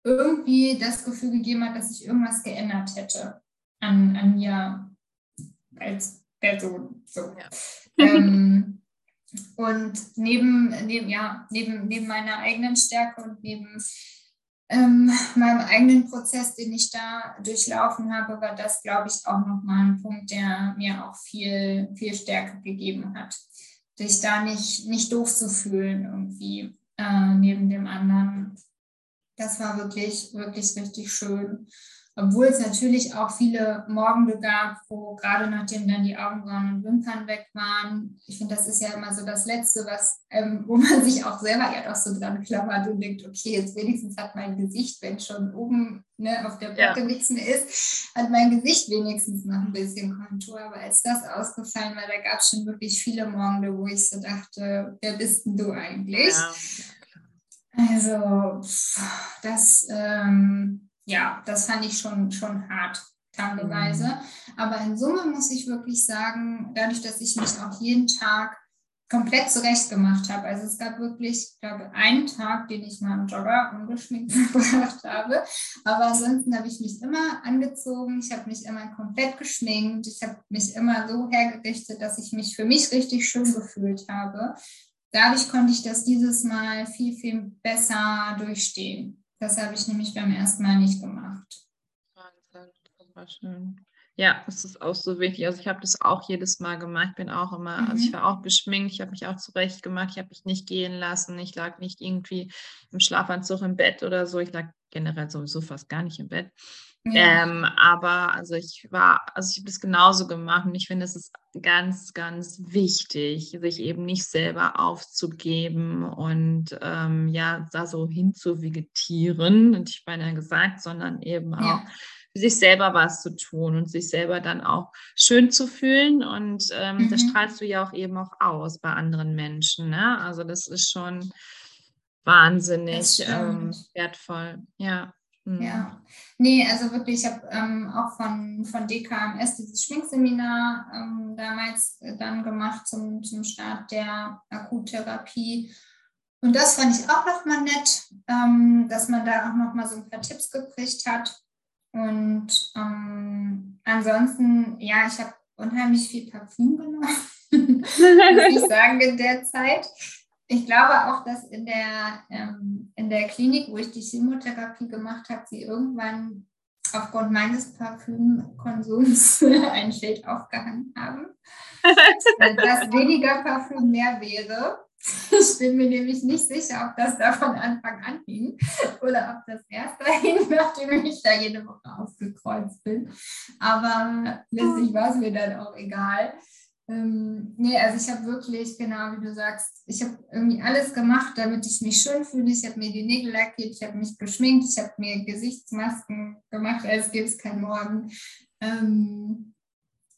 irgendwie das Gefühl gegeben hat, dass sich irgendwas geändert hätte an, an mir als Person. So. Ja. ähm, und neben, neben, ja, neben, neben meiner eigenen Stärke und neben ähm, meinem eigenen Prozess, den ich da durchlaufen habe, war das, glaube ich, auch nochmal ein Punkt, der mir auch viel, viel Stärke gegeben hat. Sich da nicht, nicht doof zu fühlen irgendwie äh, neben dem anderen. Das war wirklich, wirklich richtig schön. Obwohl es natürlich auch viele Morgende gab, wo gerade nachdem dann die Augenbrauen und Wimpern weg waren, ich finde, das ist ja immer so das Letzte, was, ähm, wo man sich auch selber ja doch so dran klammert und denkt, okay, jetzt wenigstens hat mein Gesicht, wenn schon oben ne, auf der Platte ja. nichts mehr ist, hat mein Gesicht wenigstens noch ein bisschen Kontur. Aber als das ausgefallen war, da gab es schon wirklich viele Morgende, wo ich so dachte, wer bist denn du eigentlich? Ja. Also, das, ähm, ja, das fand ich schon, schon hart, tageweise. Mhm. Aber in Summe muss ich wirklich sagen, dadurch, dass ich mich auch jeden Tag komplett zurecht gemacht habe. Also es gab wirklich, ich glaube, einen Tag, den ich mal im Jogger ungeschminkt verbracht habe. Aber ansonsten habe ich mich immer angezogen, ich habe mich immer komplett geschminkt, ich habe mich immer so hergerichtet, dass ich mich für mich richtig schön gefühlt habe. Dadurch konnte ich das dieses Mal viel, viel besser durchstehen. Das habe ich nämlich beim ersten Mal nicht gemacht. Ja, das ist auch so wichtig. Also ich habe das auch jedes Mal gemacht. Ich bin auch immer, mhm. also ich mhm. war auch geschminkt, ich habe mich auch zurecht gemacht, ich habe mich nicht gehen lassen. Ich lag nicht irgendwie im Schlafanzug im Bett oder so. Ich lag generell sowieso fast gar nicht im Bett. Ja. Ähm, aber also ich war, also ich habe das genauso gemacht und ich finde, es ist ganz, ganz wichtig, sich eben nicht selber aufzugeben und ähm, ja, da so hinzuvegetieren, und ich meine gesagt, sondern eben auch ja. für sich selber was zu tun und sich selber dann auch schön zu fühlen. Und ähm, mhm. das strahlst du ja auch eben auch aus bei anderen Menschen. Ne? Also das ist schon wahnsinnig ähm, wertvoll. Ja. Ja, nee, also wirklich, ich habe ähm, auch von, von DKMS dieses Schminkseminar ähm, damals äh, dann gemacht zum, zum Start der Akuttherapie. Und das fand ich auch nochmal nett, ähm, dass man da auch nochmal so ein paar Tipps gekriegt hat. Und ähm, ansonsten, ja, ich habe unheimlich viel Parfüm genommen, muss ich sagen, in der Zeit ich glaube auch, dass in der, ähm, in der Klinik, wo ich die Chemotherapie gemacht habe, sie irgendwann aufgrund meines Parfümkonsums ein Schild aufgehangen haben, dass weniger Parfüm mehr wäre. Ich bin mir nämlich nicht sicher, ob das da von Anfang an ging oder ob das erst dahin, nachdem ich da jede Woche aufgekreuzt bin. Aber letztlich war es mir dann auch egal. Ähm, nee, also ich habe wirklich, genau wie du sagst, ich habe irgendwie alles gemacht, damit ich mich schön fühle. Ich habe mir die Nägel lackiert, ich habe mich geschminkt, ich habe mir Gesichtsmasken gemacht, als gäbe es kein Morgen. Ähm,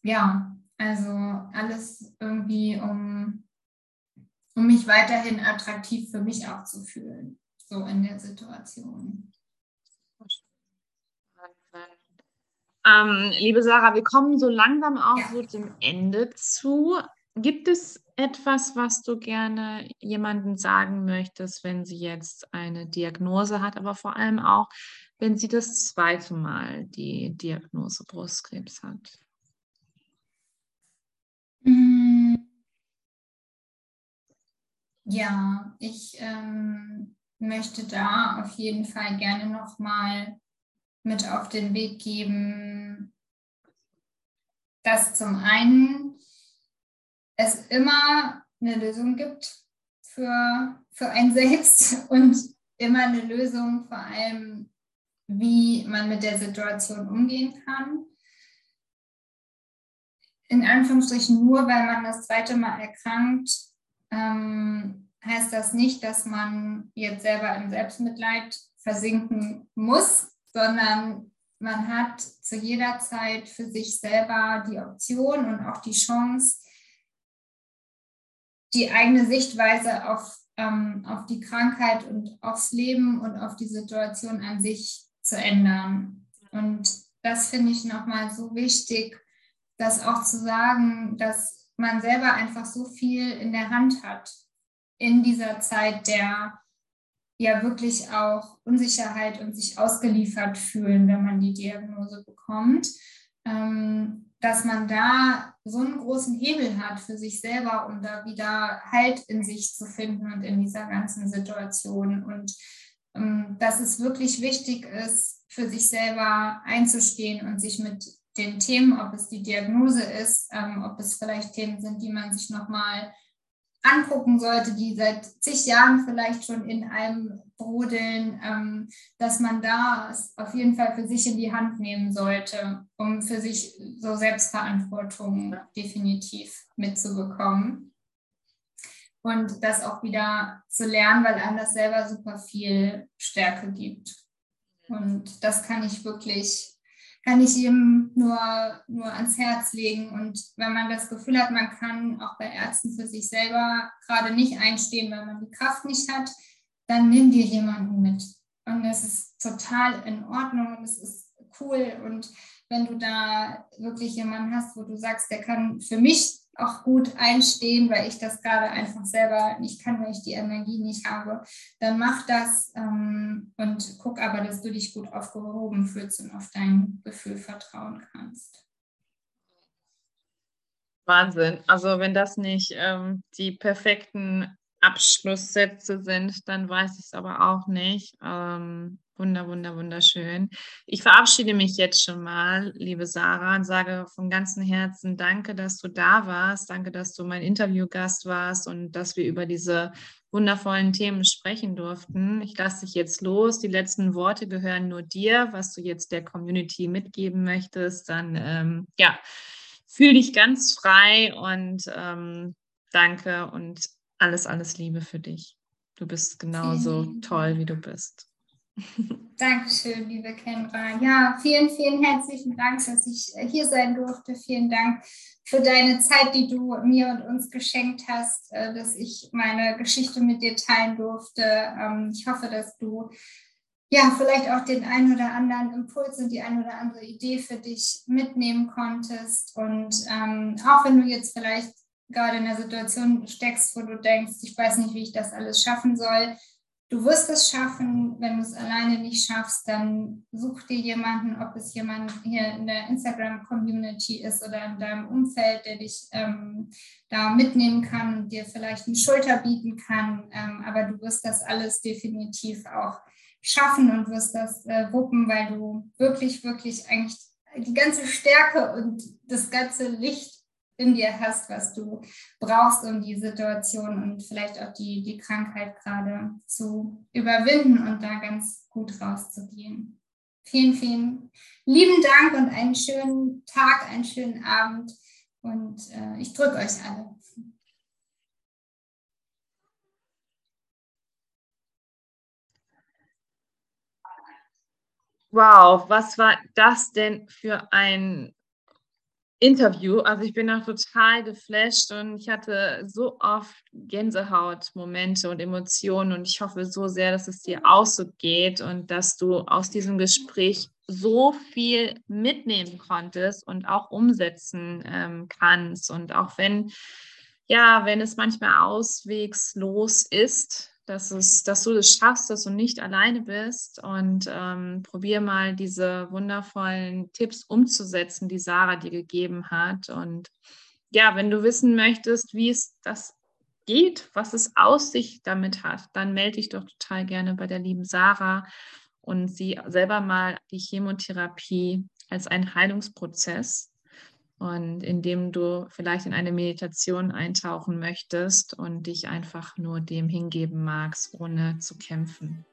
ja, also alles irgendwie, um, um mich weiterhin attraktiv für mich auch zu fühlen, so in der Situation. Ähm, liebe Sarah, wir kommen so langsam auch so dem Ende zu. Gibt es etwas, was du gerne jemandem sagen möchtest, wenn sie jetzt eine Diagnose hat, aber vor allem auch, wenn sie das zweite Mal die Diagnose Brustkrebs hat? Mm. Ja, ich ähm, möchte da auf jeden Fall gerne nochmal mit auf den Weg geben, dass zum einen es immer eine Lösung gibt für, für ein Selbst und immer eine Lösung vor allem, wie man mit der Situation umgehen kann. in Anführungsstrichen nur, weil man das zweite Mal erkrankt, ähm, heißt das nicht, dass man jetzt selber im Selbstmitleid versinken muss, sondern man hat zu jeder Zeit für sich selber die Option und auch die Chance, die eigene Sichtweise auf, ähm, auf die Krankheit und aufs Leben und auf die Situation an sich zu ändern. Und das finde ich nochmal so wichtig, das auch zu sagen, dass man selber einfach so viel in der Hand hat in dieser Zeit der ja wirklich auch Unsicherheit und sich ausgeliefert fühlen, wenn man die Diagnose bekommt, ähm, dass man da so einen großen Hebel hat für sich selber, um da wieder Halt in sich zu finden und in dieser ganzen Situation. Und ähm, dass es wirklich wichtig ist, für sich selber einzustehen und sich mit den Themen, ob es die Diagnose ist, ähm, ob es vielleicht Themen sind, die man sich nochmal angucken sollte, die seit zig Jahren vielleicht schon in einem brodeln, ähm, dass man da auf jeden Fall für sich in die Hand nehmen sollte, um für sich so Selbstverantwortung definitiv mitzubekommen. Und das auch wieder zu lernen, weil einem das selber super viel Stärke gibt. Und das kann ich wirklich kann ich ihm nur, nur ans Herz legen. Und wenn man das Gefühl hat, man kann auch bei Ärzten für sich selber gerade nicht einstehen, weil man die Kraft nicht hat, dann nimm dir jemanden mit. Und es ist total in Ordnung und es ist cool. Und wenn du da wirklich jemanden hast, wo du sagst, der kann für mich auch gut einstehen, weil ich das gerade einfach selber nicht kann, weil ich die Energie nicht habe, dann mach das ähm, und guck aber, dass du dich gut aufgehoben fühlst und auf dein Gefühl vertrauen kannst. Wahnsinn. Also wenn das nicht ähm, die perfekten Abschlusssätze sind, dann weiß ich es aber auch nicht. Ähm, wunder, wunder, wunderschön. Ich verabschiede mich jetzt schon mal, liebe Sarah, und sage von ganzem Herzen Danke, dass du da warst. Danke, dass du mein Interviewgast warst und dass wir über diese wundervollen Themen sprechen durften. Ich lasse dich jetzt los. Die letzten Worte gehören nur dir, was du jetzt der Community mitgeben möchtest. Dann, ähm, ja, fühl dich ganz frei und ähm, danke und alles, alles Liebe für dich. Du bist genauso toll, wie du bist. Dankeschön, liebe Kendra. Ja, vielen, vielen herzlichen Dank, dass ich äh, hier sein durfte. Vielen Dank für deine Zeit, die du mir und uns geschenkt hast, äh, dass ich meine Geschichte mit dir teilen durfte. Ähm, ich hoffe, dass du ja, vielleicht auch den einen oder anderen Impuls und die eine oder andere Idee für dich mitnehmen konntest. Und ähm, auch wenn du jetzt vielleicht gerade in einer Situation steckst, wo du denkst, ich weiß nicht, wie ich das alles schaffen soll. Du wirst es schaffen. Wenn du es alleine nicht schaffst, dann such dir jemanden, ob es jemand hier in der Instagram-Community ist oder in deinem Umfeld, der dich ähm, da mitnehmen kann und dir vielleicht eine Schulter bieten kann. Ähm, aber du wirst das alles definitiv auch schaffen und wirst das äh, wuppen, weil du wirklich, wirklich eigentlich die ganze Stärke und das ganze Licht in dir hast, was du brauchst, um die Situation und vielleicht auch die, die Krankheit gerade zu überwinden und da ganz gut rauszugehen. Vielen, vielen lieben Dank und einen schönen Tag, einen schönen Abend und äh, ich drücke euch alle. Wow, was war das denn für ein Interview. Also ich bin auch total geflasht und ich hatte so oft Gänsehautmomente und Emotionen und ich hoffe so sehr, dass es dir auch so geht und dass du aus diesem Gespräch so viel mitnehmen konntest und auch umsetzen ähm, kannst. Und auch wenn, ja, wenn es manchmal auswegslos ist, dass, es, dass du das schaffst, dass du nicht alleine bist und ähm, probier mal diese wundervollen Tipps umzusetzen, die Sarah dir gegeben hat. Und ja, wenn du wissen möchtest, wie es das geht, was es aus sich damit hat, dann melde dich doch total gerne bei der lieben Sarah und sie selber mal die Chemotherapie als einen Heilungsprozess und indem du vielleicht in eine Meditation eintauchen möchtest und dich einfach nur dem hingeben magst, ohne zu kämpfen.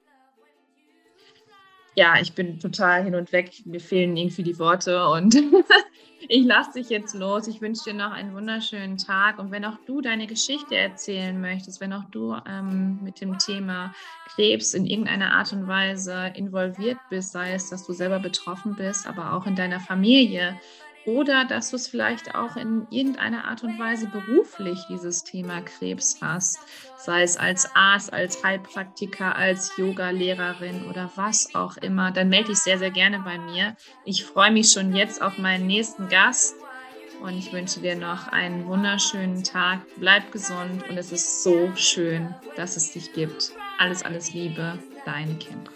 ja, ich bin total hin und weg. Mir fehlen irgendwie die Worte und ich lasse dich jetzt los. Ich wünsche dir noch einen wunderschönen Tag. Und wenn auch du deine Geschichte erzählen möchtest, wenn auch du ähm, mit dem Thema Krebs in irgendeiner Art und Weise involviert bist, sei es, dass du selber betroffen bist, aber auch in deiner Familie, oder dass du es vielleicht auch in irgendeiner Art und Weise beruflich dieses Thema Krebs hast, sei es als Arzt, als Heilpraktiker, als Yoga-Lehrerin oder was auch immer, dann melde dich sehr, sehr gerne bei mir. Ich freue mich schon jetzt auf meinen nächsten Gast und ich wünsche dir noch einen wunderschönen Tag. Bleib gesund und es ist so schön, dass es dich gibt. Alles, alles Liebe, deine Kinder.